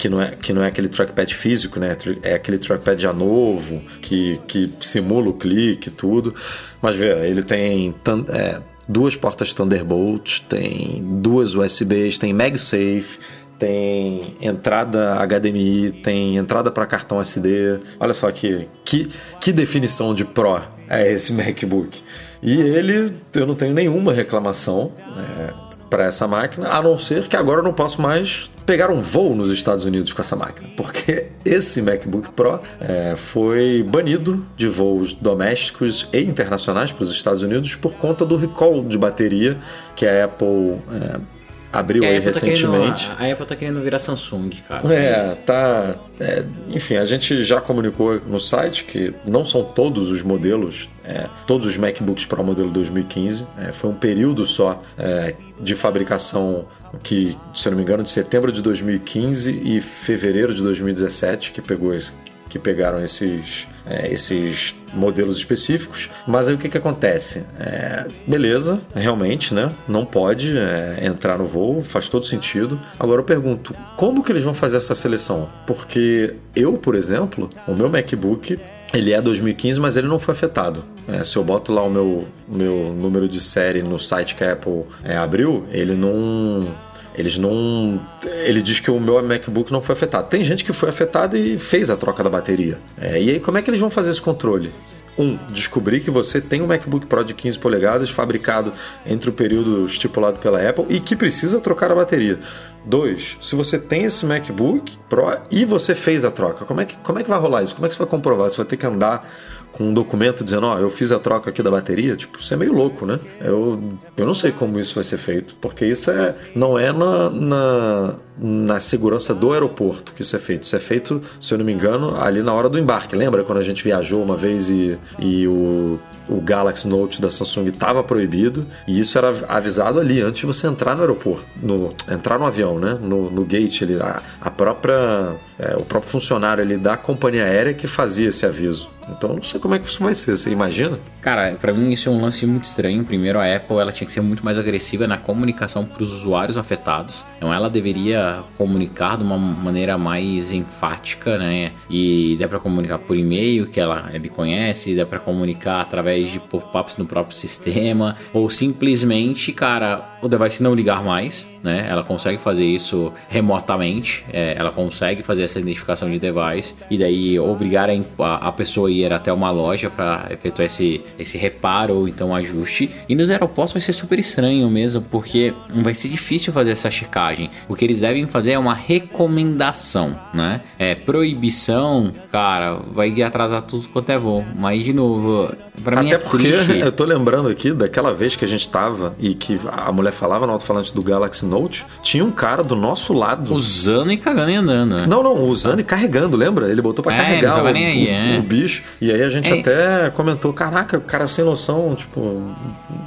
que não, é, que não é aquele trackpad físico, né? É aquele trackpad já novo, que, que simula o clique e tudo. Mas vê, ele tem é, duas portas Thunderbolt, tem duas USBs, tem MagSafe, tem entrada HDMI, tem entrada para cartão SD. Olha só que, que, que definição de Pro é esse MacBook. E ele, eu não tenho nenhuma reclamação. É, para essa máquina, a não ser que agora eu não posso mais pegar um voo nos Estados Unidos com essa máquina, porque esse MacBook Pro é, foi banido de voos domésticos e internacionais para os Estados Unidos por conta do recall de bateria que a Apple é, abriu aí Apple tá recentemente. querendo, a Apple tá querendo virar Samsung, cara. É, tá. é, enfim, a gente já comunicou no site que não são todos os modelos, é, todos os MacBooks Pro modelo 2015. é, foi um período só é, de fabricação que, se eu não me engano, de setembro de 2015 e fevereiro de 2017 que pegou esse- que pegaram esses, é, esses modelos específicos. Mas aí o que, que acontece? É, beleza, realmente, né? Não pode é, entrar no voo, faz todo sentido. Agora eu pergunto, como que eles vão fazer essa seleção? Porque eu, por exemplo, o meu MacBook ele é 2015, mas ele não foi afetado. É, se eu boto lá o meu, meu número de série no site que a Apple é, abriu, ele não. Eles não. Ele diz que o meu MacBook não foi afetado. Tem gente que foi afetada e fez a troca da bateria. É, e aí, como é que eles vão fazer esse controle? Um, descobrir que você tem um MacBook Pro de 15 polegadas fabricado entre o período estipulado pela Apple e que precisa trocar a bateria. Dois, se você tem esse MacBook Pro e você fez a troca, como é que, como é que vai rolar isso? Como é que você vai comprovar? Você vai ter que andar com um documento dizendo, ó, eu fiz a troca aqui da bateria, tipo, isso é meio louco, né? Eu, eu não sei como isso vai ser feito, porque isso é, não é na, na, na segurança do aeroporto que isso é feito. Isso é feito, se eu não me engano, ali na hora do embarque. Lembra quando a gente viajou uma vez e, e o, o Galaxy Note da Samsung estava proibido e isso era avisado ali antes de você entrar no aeroporto, no, entrar no avião, né? No, no gate ali, a, a própria, é, o próprio funcionário ali da companhia aérea que fazia esse aviso. Então não sei como é que isso vai ser, você imagina? Cara, pra mim isso é um lance muito estranho. Primeiro, a Apple ela tinha que ser muito mais agressiva na comunicação para os usuários afetados. Então, ela deveria comunicar de uma maneira mais enfática, né? E dá pra comunicar por e-mail, que ela ele conhece, dá pra comunicar através de pop-ups no próprio sistema, ou simplesmente, cara, o device não ligar mais, né? Ela consegue fazer isso remotamente, é, ela consegue fazer essa identificação de device e daí obrigar a, a- a pessoa a ir até uma loja para efetuar esse, esse reparo ou então ajuste. E nos aeroportos vai ser super estranho mesmo, porque vai ser difícil fazer essa checagem. O que eles devem fazer é uma recomendação, né? É proibição, cara, vai atrasar tudo quanto é voo. Mas de novo, pra mim Até é porque triste. eu tô lembrando aqui daquela vez que a gente tava e que a mulher falava no alto-falante do Galaxy Note, tinha um cara do nosso lado. Usando e cagando e andando, né? Não, não, usando e carregando, lembra? Ele botou pra É, carregar o, aí, o- é. o bicho. E aí a gente É. até comentou: caraca, o cara sem noção, tipo.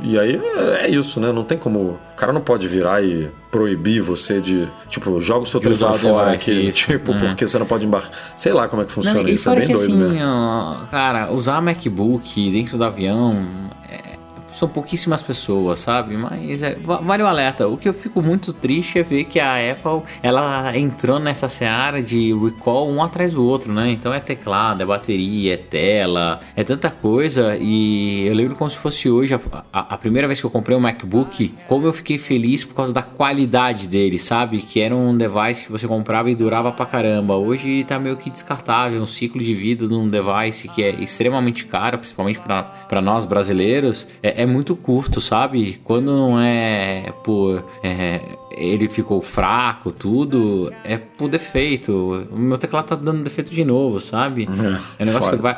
E aí é isso, né? Não tem como. O cara não pode virar e proibir você de. Tipo, joga o seu telefone fora aqui. Tipo, É. porque você não pode embarcar. Sei lá como é que funciona Não, isso. É bem doido assim, mesmo. ó, cara, usar MacBook dentro do avião são pouquíssimas pessoas, sabe? Mas é, va- vale o alerta. O que eu fico muito triste é ver que a Apple ela entrou nessa seara de recall um atrás do outro, né? Então é teclado, é bateria, é tela, é tanta coisa. E eu lembro como se fosse hoje a, a- a primeira vez que eu comprei um MacBook, como eu fiquei feliz por causa da qualidade dele, sabe? Que era um device que você comprava e durava pra caramba. Hoje tá meio que descartável, um ciclo de vida de um device que é extremamente caro, principalmente pra nós brasileiros, é, é muito curto, sabe? Quando não é por é, ele ficou fraco, tudo, é por defeito. O meu teclado tá dando defeito de novo, sabe? É, um negócio foda. que vai,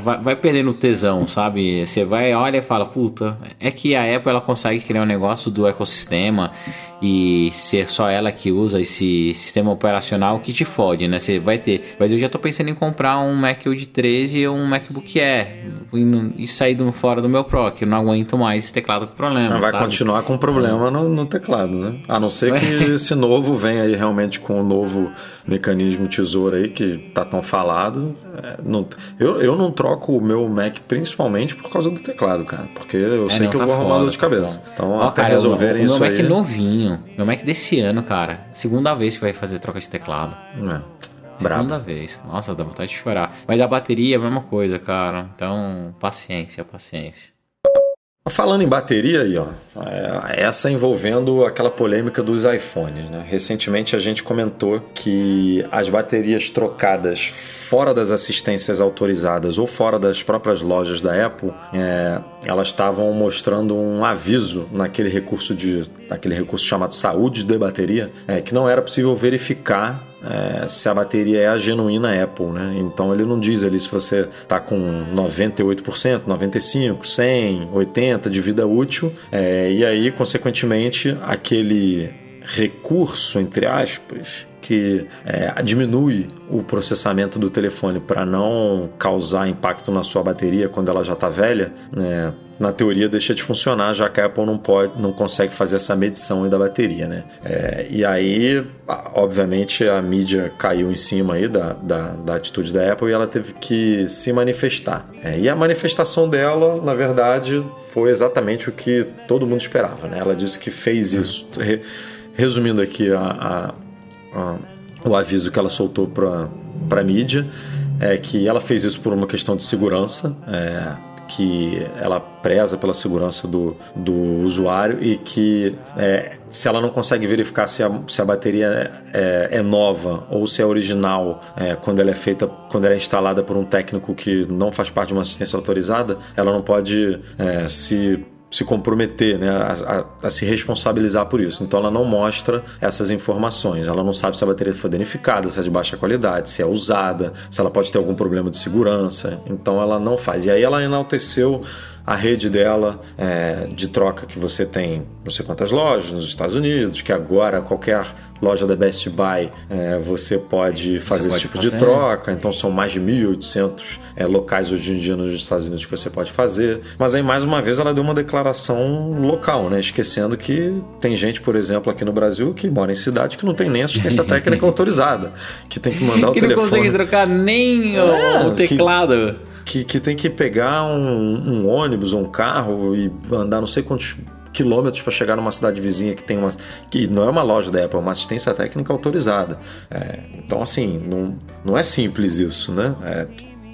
vai, vai perdendo tesão, sabe? Você vai, olha e fala, puta, é que a Apple ela consegue criar um negócio do ecossistema e ser só ela que usa esse sistema operacional que te fode, né? Você vai ter. Mas eu já tô pensando em comprar um Mac de 13 ou um MacBook Air e, e sair do, fora do meu Pro, que eu não aguento mais esse teclado com problema. Vai sabe? continuar com problema no, no teclado, né? A não ser que esse novo venha aí realmente com o novo mecanismo tesoura aí que tá tão falado. É, não- eu, eu não troco o meu Mac principalmente por causa do teclado, cara. Porque eu É, sei não, que eu tá vou arrumar foda, dor de tá cabeça. foda. Então, Ó, até cara, resolverem isso o meu Mac aí. novinho, meu Mac desse ano, cara. Segunda vez que vai fazer troca de teclado. É, brabo. Segunda vez. Nossa, dá vontade de chorar. Mas a bateria é a mesma coisa, cara. Então, paciência, paciência. Falando em bateria aí, ó, é, essa envolvendo aquela polêmica dos iPhones, né? Recentemente a gente comentou que as baterias trocadas fora das assistências autorizadas ou fora das próprias lojas da Apple, é, elas estavam mostrando um aviso naquele recurso de, naquele recurso chamado saúde de bateria, é, que não era possível verificar é, se a bateria é a genuína Apple, né? Então ele não diz ali se você tá com 98%, 95%, 100%, 80% de vida útil, é, e aí, consequentemente, aquele recurso, entre aspas, que é, diminui o processamento do telefone para não causar impacto na sua bateria quando ela já está velha, né, na teoria deixa de funcionar, já que a Apple não pode, não consegue fazer essa medição da bateria, né? É, e aí, obviamente, a mídia caiu em cima aí da, da, da atitude da Apple e ela teve que se manifestar. É, e a manifestação dela, na verdade, foi exatamente o que todo mundo esperava, né? Ela disse que fez isso. Re, resumindo aqui a, a, o aviso que ela soltou para a mídia, é que ela fez isso por uma questão de segurança. É, que ela preza pela segurança do, do usuário e que é, se ela não consegue verificar se a, se a bateria é, é nova ou se é original é, quando ela é feita, quando ela é instalada por um técnico que não faz parte de uma assistência autorizada, ela não pode é, se se comprometer, né, a, a, a, se responsabilizar por isso. Então ela não mostra essas informações. Ela não sabe se a bateria foi danificada, se é de baixa qualidade, se é usada, se ela pode ter algum problema de segurança. Então ela não faz. E aí ela enalteceu a rede dela é, de troca que você tem não sei quantas lojas nos Estados Unidos, que agora qualquer loja da Best Buy é, você pode fazer você esse pode tipo fazer. de troca, então são mais de 1.800 é, locais hoje em dia nos Estados Unidos que você pode fazer. Mas aí mais uma vez ela deu uma declaração local, né? esquecendo que tem gente, por exemplo, aqui no Brasil que mora em cidade que não tem nem assistência técnica autorizada, que tem que mandar o que telefone. Que não consegue trocar nem é, o teclado. Que que, que tem que pegar um, um ônibus ou um carro e andar não sei quantos quilômetros para chegar numa cidade vizinha que tem uma que não é uma loja da Apple, é uma assistência técnica autorizada. É, então assim, não, não é simples isso, né? É,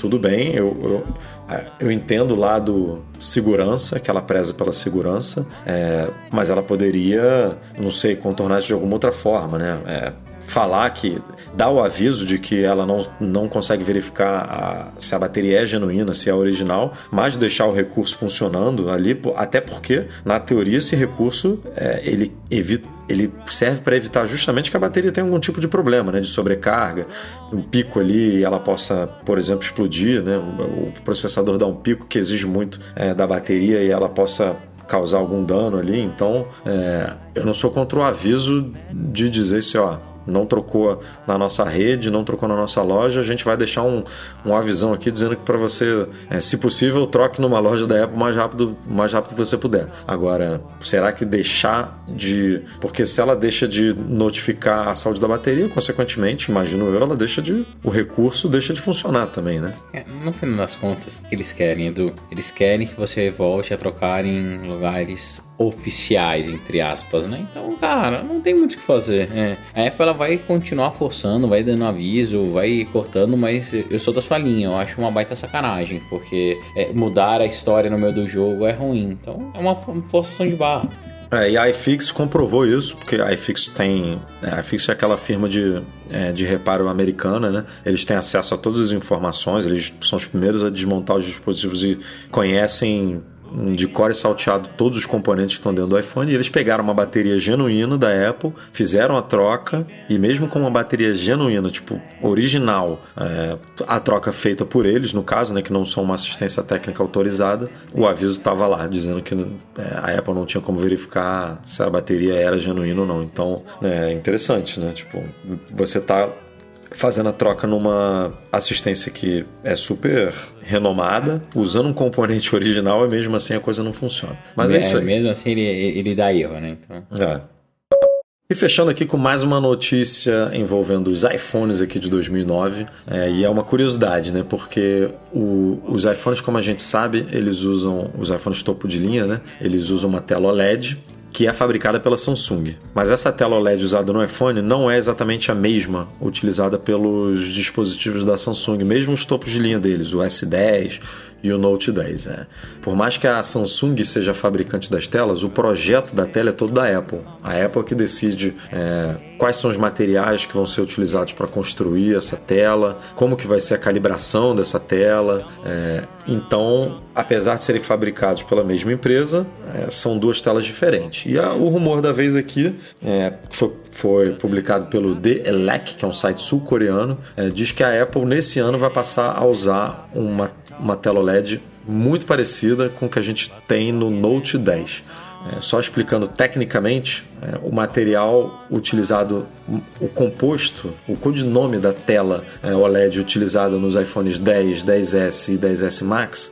tudo bem, eu, eu, é, eu, entendo o lado segurança, que ela preza pela segurança, é, mas ela poderia, não sei, contornar isso de alguma outra forma, né? É, falar que dá o aviso de que ela não, não consegue verificar a, se a bateria é genuína, se é original, mas deixar o recurso funcionando ali, até porque na teoria esse recurso é, ele evita ele serve para evitar justamente que a bateria tenha algum tipo de problema, né, de sobrecarga, um pico ali ela possa, por exemplo, explodir, né, o processador dá um pico que exige muito é, da bateria e ela possa causar algum dano ali. Então, é, eu não sou contra o aviso de dizer se, ó, não trocou na nossa rede, não trocou na nossa loja, a gente vai deixar um, um avisão aqui dizendo que para você, é, se possível, troque numa loja da Apple mais rápido, mais rápido que você puder. Agora, será que deixar de. Porque se ela deixa de notificar a saúde da bateria, consequentemente, imagino eu, ela deixa de. O recurso deixa de funcionar também, né? É, no final das contas, o que eles querem, Edu? Eles querem que você volte a trocar em lugares oficiais, entre aspas, né? Então, cara, não tem muito o que fazer. É. A Apple ela vai continuar forçando, vai dando aviso, vai cortando, mas eu sou da sua linha. Eu acho uma baita sacanagem, porque é, mudar a história no meio do jogo é ruim. Então, é uma forçação de barra. É, e a iFix comprovou isso, porque a iFix tem. É, a iFix é aquela firma de, é, de reparo americana, né? Eles têm acesso a todas as informações, eles são os primeiros a desmontar os dispositivos e conhecem de core salteado todos os componentes que estão dentro do iPhone e eles pegaram uma bateria genuína da Apple, fizeram a troca e mesmo com uma bateria genuína, tipo original, é, a troca feita por eles, no caso, né, que não são uma assistência técnica autorizada, o aviso estava lá dizendo que é, a Apple não tinha como verificar se a bateria era genuína ou não. Então é interessante, né? Tipo, você tá fazendo a troca numa assistência que é super renomada, usando um componente original e mesmo assim a coisa não funciona. Mas é, é isso aí. Mesmo assim ele, ele dá erro, né? Então... É. E fechando aqui com mais uma notícia envolvendo os iPhones aqui de 2009, é, e é uma curiosidade, né? Porque o, os iPhones, como a gente sabe, eles usam os iPhones topo de linha, né? Eles usam uma tela OLED que é fabricada pela Samsung. Mas essa tela OLED usada no iPhone não é exatamente a mesma utilizada pelos dispositivos da Samsung, mesmo os topos de linha deles, o S10 e o Note 10. É. Por mais que a Samsung seja a fabricante das telas, o projeto da tela é todo da Apple. A Apple que decide é, quais são os materiais que vão ser utilizados para construir essa tela, como que vai ser a calibração dessa tela. É, então, apesar de serem fabricados pela mesma empresa, é, são duas telas diferentes. E a, o rumor da vez aqui é, foi, foi, publicado pelo The Elec, que é um site sul-coreano, é, diz que a Apple nesse ano vai passar a usar uma, uma tela OLED muito parecida com o que a gente tem no Note 10. É, só explicando tecnicamente, é, o material utilizado, o composto, o codinome da tela é, OLED utilizada nos iPhones 10, 10S e 10S Max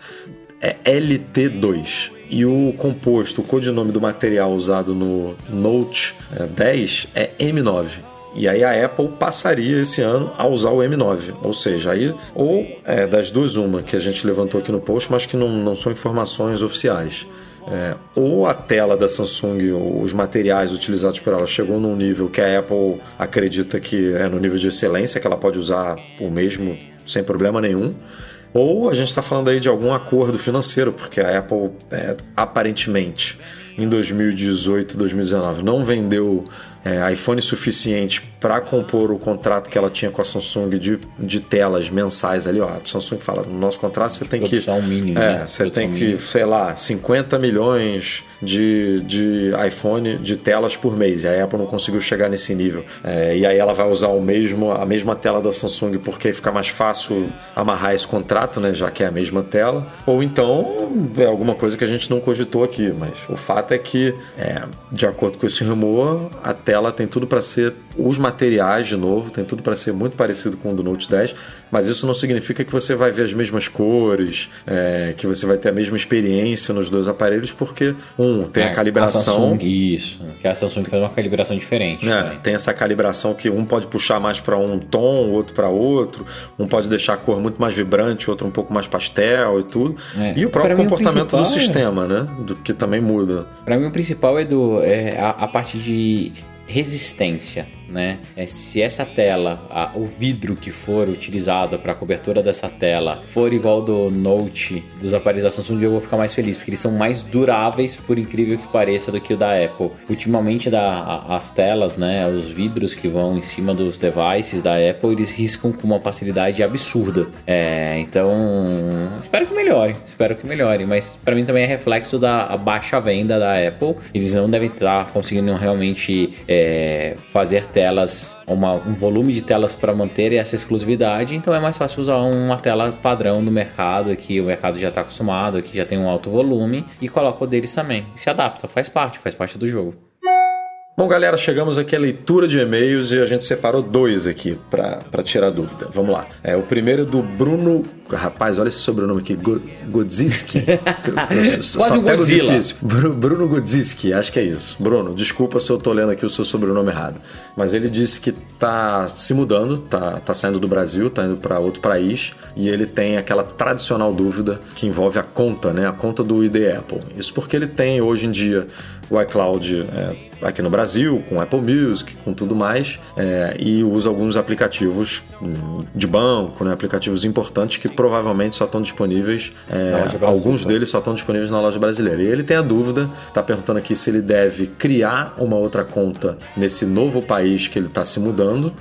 é LT2. E o composto, o codinome do material usado no Note 10 é M9. E aí a Apple passaria esse ano a usar o M9. Ou seja, aí, ou é, das duas, uma que a gente levantou aqui no post, mas que não, não são informações oficiais. É, ou a tela da Samsung, os materiais utilizados por ela chegou num nível que a Apple acredita que é no nível de excelência, que ela pode usar o mesmo sem problema nenhum. Ou a gente está falando aí de algum acordo financeiro, porque a Apple é, aparentemente em 2018 2019 não vendeu é, iPhone suficiente para compor o contrato que ela tinha com a Samsung de, de telas mensais ali. Ó, a Samsung fala: no nosso contrato você tem Produção que. É, né? você Produção tem que, mínima. sei lá, 50 milhões de, de iPhone de telas por mês. E a Apple não conseguiu chegar nesse nível. É, e aí ela vai usar o mesmo, a mesma tela da Samsung porque fica mais fácil amarrar esse contrato, né? Já que é a mesma tela. Ou então é alguma coisa que a gente não cogitou aqui. Mas o fato é que, é, de acordo com esse rumor, a tela tem tudo para ser os materiais de novo, tem tudo para ser muito parecido com o do Note 10, mas isso não significa que você vai ver as mesmas cores, é, que você vai ter a mesma experiência nos dois aparelhos, porque um tem a É, calibração. Samsung, isso. Que a Samsung faz uma calibração diferente. É, tem essa calibração que um pode puxar mais para um tom, o outro para outro, um pode deixar a cor muito mais vibrante, outro um pouco mais pastel e tudo. É. E o próprio mim, o comportamento do principal é- sistema, né? Do que também muda. Pra mim, o principal é, do, é a, a parte de resistência, né? É, se essa tela, a- o vidro que for utilizado para a cobertura dessa tela for igual do Note dos aparelhos da Samsung, eu vou ficar mais feliz, porque eles são mais duráveis, por incrível que pareça, do que o da Apple. Ultimamente, da, a- as telas, né, os vidros que vão em cima dos devices da Apple, eles riscam com uma facilidade absurda. É, então, espero que melhore, espero que melhore, mas para mim também é reflexo da baixa venda da Apple. Eles não devem estar conseguindo realmente é, fazer telas, uma- um volume de telas para manter essa exclusividade, então é mais fácil usar uma tela padrão do mercado, que o mercado já está acostumado, que já tem um alto volume, e coloca o deles também. Se adapta, faz parte, faz parte do jogo. Bom, galera, chegamos aqui à leitura de e-mails e a gente separou dois aqui para tirar dúvida. Vamos lá. É, o primeiro é do Bruno. Rapaz, olha esse sobrenome aqui. Go- Godziski. Só Quase o Godzilla. difícil. Bru- Bruno Godziski, acho que é isso. Bruno, desculpa se eu tô lendo aqui o seu sobrenome errado. Mas ele disse que tá se mudando, tá, tá saindo do Brasil, tá indo para outro país e ele tem aquela tradicional dúvida que envolve a conta, né? A conta do ID Apple. Isso porque ele tem hoje em dia o iCloud é, aqui no Brasil, com Apple Music, com tudo mais, é, e usa alguns aplicativos hum, de banco, né? aplicativos importantes que provavelmente só estão disponíveis, é, alguns deles só estão disponíveis na loja brasileira. E ele tem a dúvida, está perguntando aqui se ele deve criar uma outra conta nesse novo país que ele está se mudando,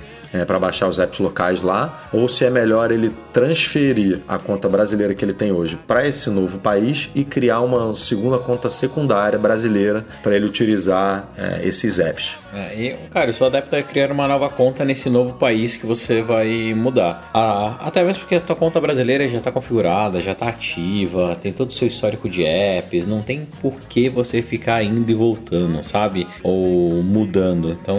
para baixar os apps locais lá, ou se é melhor ele transferir a conta brasileira que ele tem hoje para esse novo país e criar uma segunda conta secundária brasileira para ele utilizar é, esses apps. É, e, cara, eu sou adepto a criar uma nova conta nesse novo país que você vai mudar. Ah, até mesmo porque a tua conta brasileira já está configurada, já está ativa, tem todo o seu histórico de apps, não tem por que você ficar indo e voltando, sabe? Ou mudando. Então,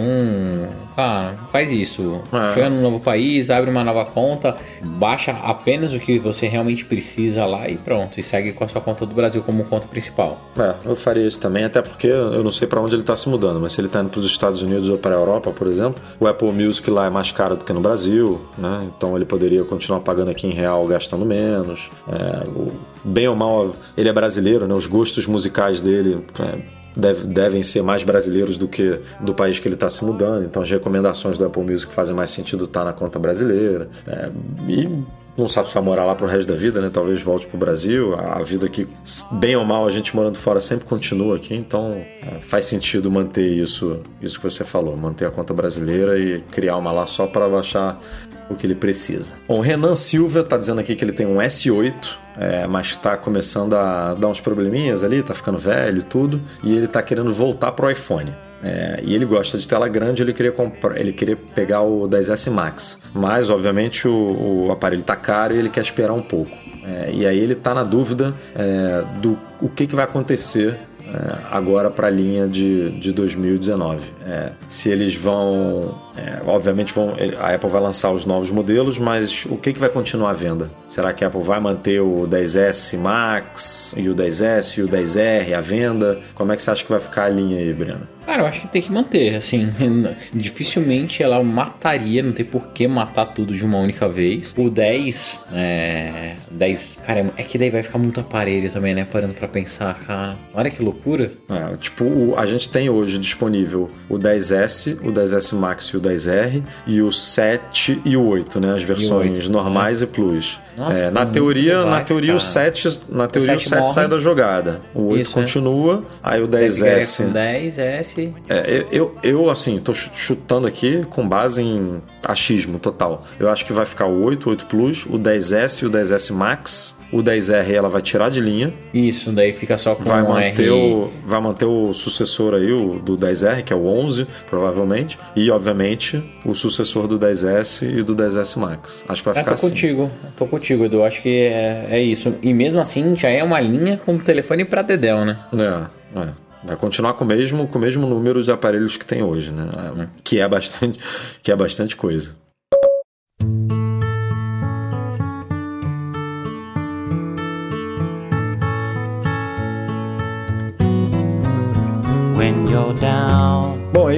cara, faz isso. É. Chega num novo país, abre uma nova conta, baixa apenas o que você realmente precisa lá e pronto. E segue com a sua conta do Brasil como conta principal. É, eu faria isso também, até porque eu não sei para onde ele está se mudando, mas se ele está indo para os Estados Unidos ou para a Europa, por exemplo, o Apple Music lá é mais caro do que no Brasil, né? Então ele poderia continuar pagando aqui em real, gastando menos. É, o- bem ou mal, ele é brasileiro, né? Os gostos musicais dele é, deve- devem ser mais brasileiros do que do país que ele está se mudando. Então as recomendações do Apple Music fazem mais sentido estar na conta brasileira. É, e não sabe se vai morar lá pro resto da vida, né? Talvez volte pro Brasil. A a vida aqui, bem ou mal, a gente morando fora sempre continua aqui, então é, faz sentido manter isso, isso que você falou, manter a conta brasileira e criar uma lá só para baixar o que ele precisa. Bom, o Renan Silva tá dizendo aqui que ele tem um S8, é, mas está começando a dar uns probleminhas ali, tá ficando velho tudo, e ele tá querendo voltar pro iPhone. É, e ele gosta de tela grande, ele queria comprar, ele queria pegar o 10S Max, mas obviamente o, o aparelho tá caro e ele quer esperar um pouco. É, e aí ele tá na dúvida é, do o que, que vai acontecer é, agora para a linha de, de 2019. É, se eles vão. é, obviamente vão, a Apple vai lançar os novos modelos, mas o que, que vai continuar à venda? Será que a Apple vai manter o 10S Max e o 10S e o 10R à venda? Como é que você acha que vai ficar a linha aí, Breno? Cara, eu acho que tem que manter, assim, dificilmente ela mataria, não tem por que matar tudo de uma única vez. O 10, é, 10, cara, é que daí vai ficar muito aparelho também, né, parando pra pensar, cara. Olha que loucura. É, tipo, a gente tem hoje disponível o 10S, o 10S Max e o 10R, e o 7 e o 8, né? As versões 8, normais e Plus. Nossa, É, na teoria, na device, teoria o cara. 7, na teoria o 7 7 morre. sai da jogada. O 8 Isso, né? continua, aí o Deve 10S. com 10, S. É, eu, eu, assim, tô chu- chutando aqui com base em achismo total. Eu acho que vai ficar o 8, o 8 Plus, o 10S e o 10S Max. O 10R ela vai tirar de linha, Isso, daí fica só com vai um manter, R. o, vai manter o sucessor aí, o do 10R, que é o 11, provavelmente. E, obviamente, o sucessor do 10S e do 10S Max. Acho que vai É, ficar tô assim. contigo, tô contigo, Edu. Acho que é, é isso. E mesmo assim, já é uma linha com telefone pra Dedel, né? É, é. Vai continuar com o mesmo, com o mesmo número de aparelhos que tem hoje, né? É, Que é bastante, que é bastante coisa.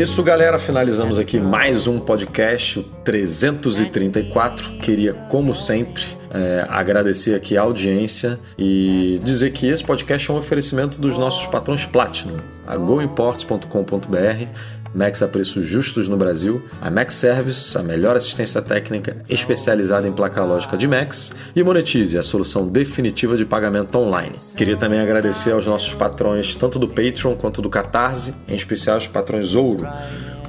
Isso, galera. Finalizamos aqui mais um podcast, o 334. Queria, como sempre, é, agradecer aqui a audiência e dizer que esse podcast é um oferecimento dos nossos patrões Platinum, a goimports.com.br, Macs a preços justos no Brasil, a Mac Service, a melhor assistência técnica especializada em placa lógica de Macs, e Monetize, a solução definitiva de pagamento online. Queria também agradecer aos nossos patrões, tanto do Patreon quanto do Catarse, em especial os patrões Ouro,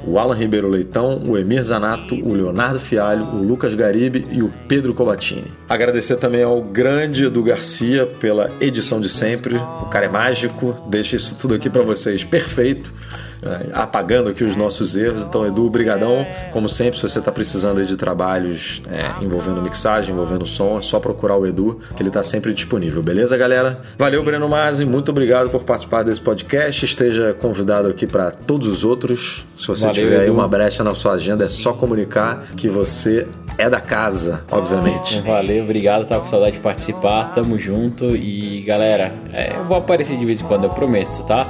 o Alan Ribeiro Leitão, o Emir Zanato, o Leonardo Fialho, o Lucas Garibe e o Pedro Cobatini. Agradecer também ao grande Edu Garcia pela edição de sempre. O cara é mágico, deixa isso tudo aqui para vocês perfeito. É, Apagando aqui os nossos erros. Então, Edu, brigadão. Como sempre, se você está precisando aí de trabalhos é, envolvendo mixagem, envolvendo som, é só procurar o Edu, que ele está sempre disponível. Beleza, galera? Valeu, Breno Mazzi. Muito obrigado por participar desse podcast. Esteja convidado aqui para todos os outros. Se você Valeu, tiver aí Edu. uma brecha na sua agenda, é só comunicar que você é da casa, obviamente. Valeu, obrigado, tava com saudade de participar, tamo junto e galera, é, eu vou aparecer de vez em quando, eu prometo, tá?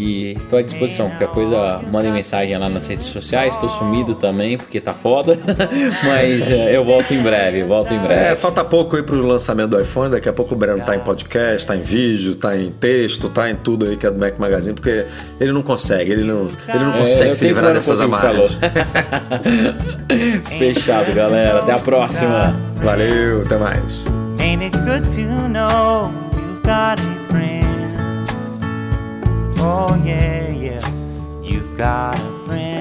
E tô à disposição, qualquer coisa, mandem mensagem lá nas redes sociais, tô sumido também, porque tá foda, mas é, eu volto em breve, volto em É, breve. falta pouco aí pro lançamento do iPhone. Daqui a pouco o Breno tá em podcast, tá em vídeo, tá em texto, tá em tudo aí que é do Mac Magazine, porque ele não consegue, ele não, ele não É, consegue eu se livrar dessas amarras. Fechado, galera, até a próxima. Valeu, até mais. Oh yeah, yeah. You've got a friend.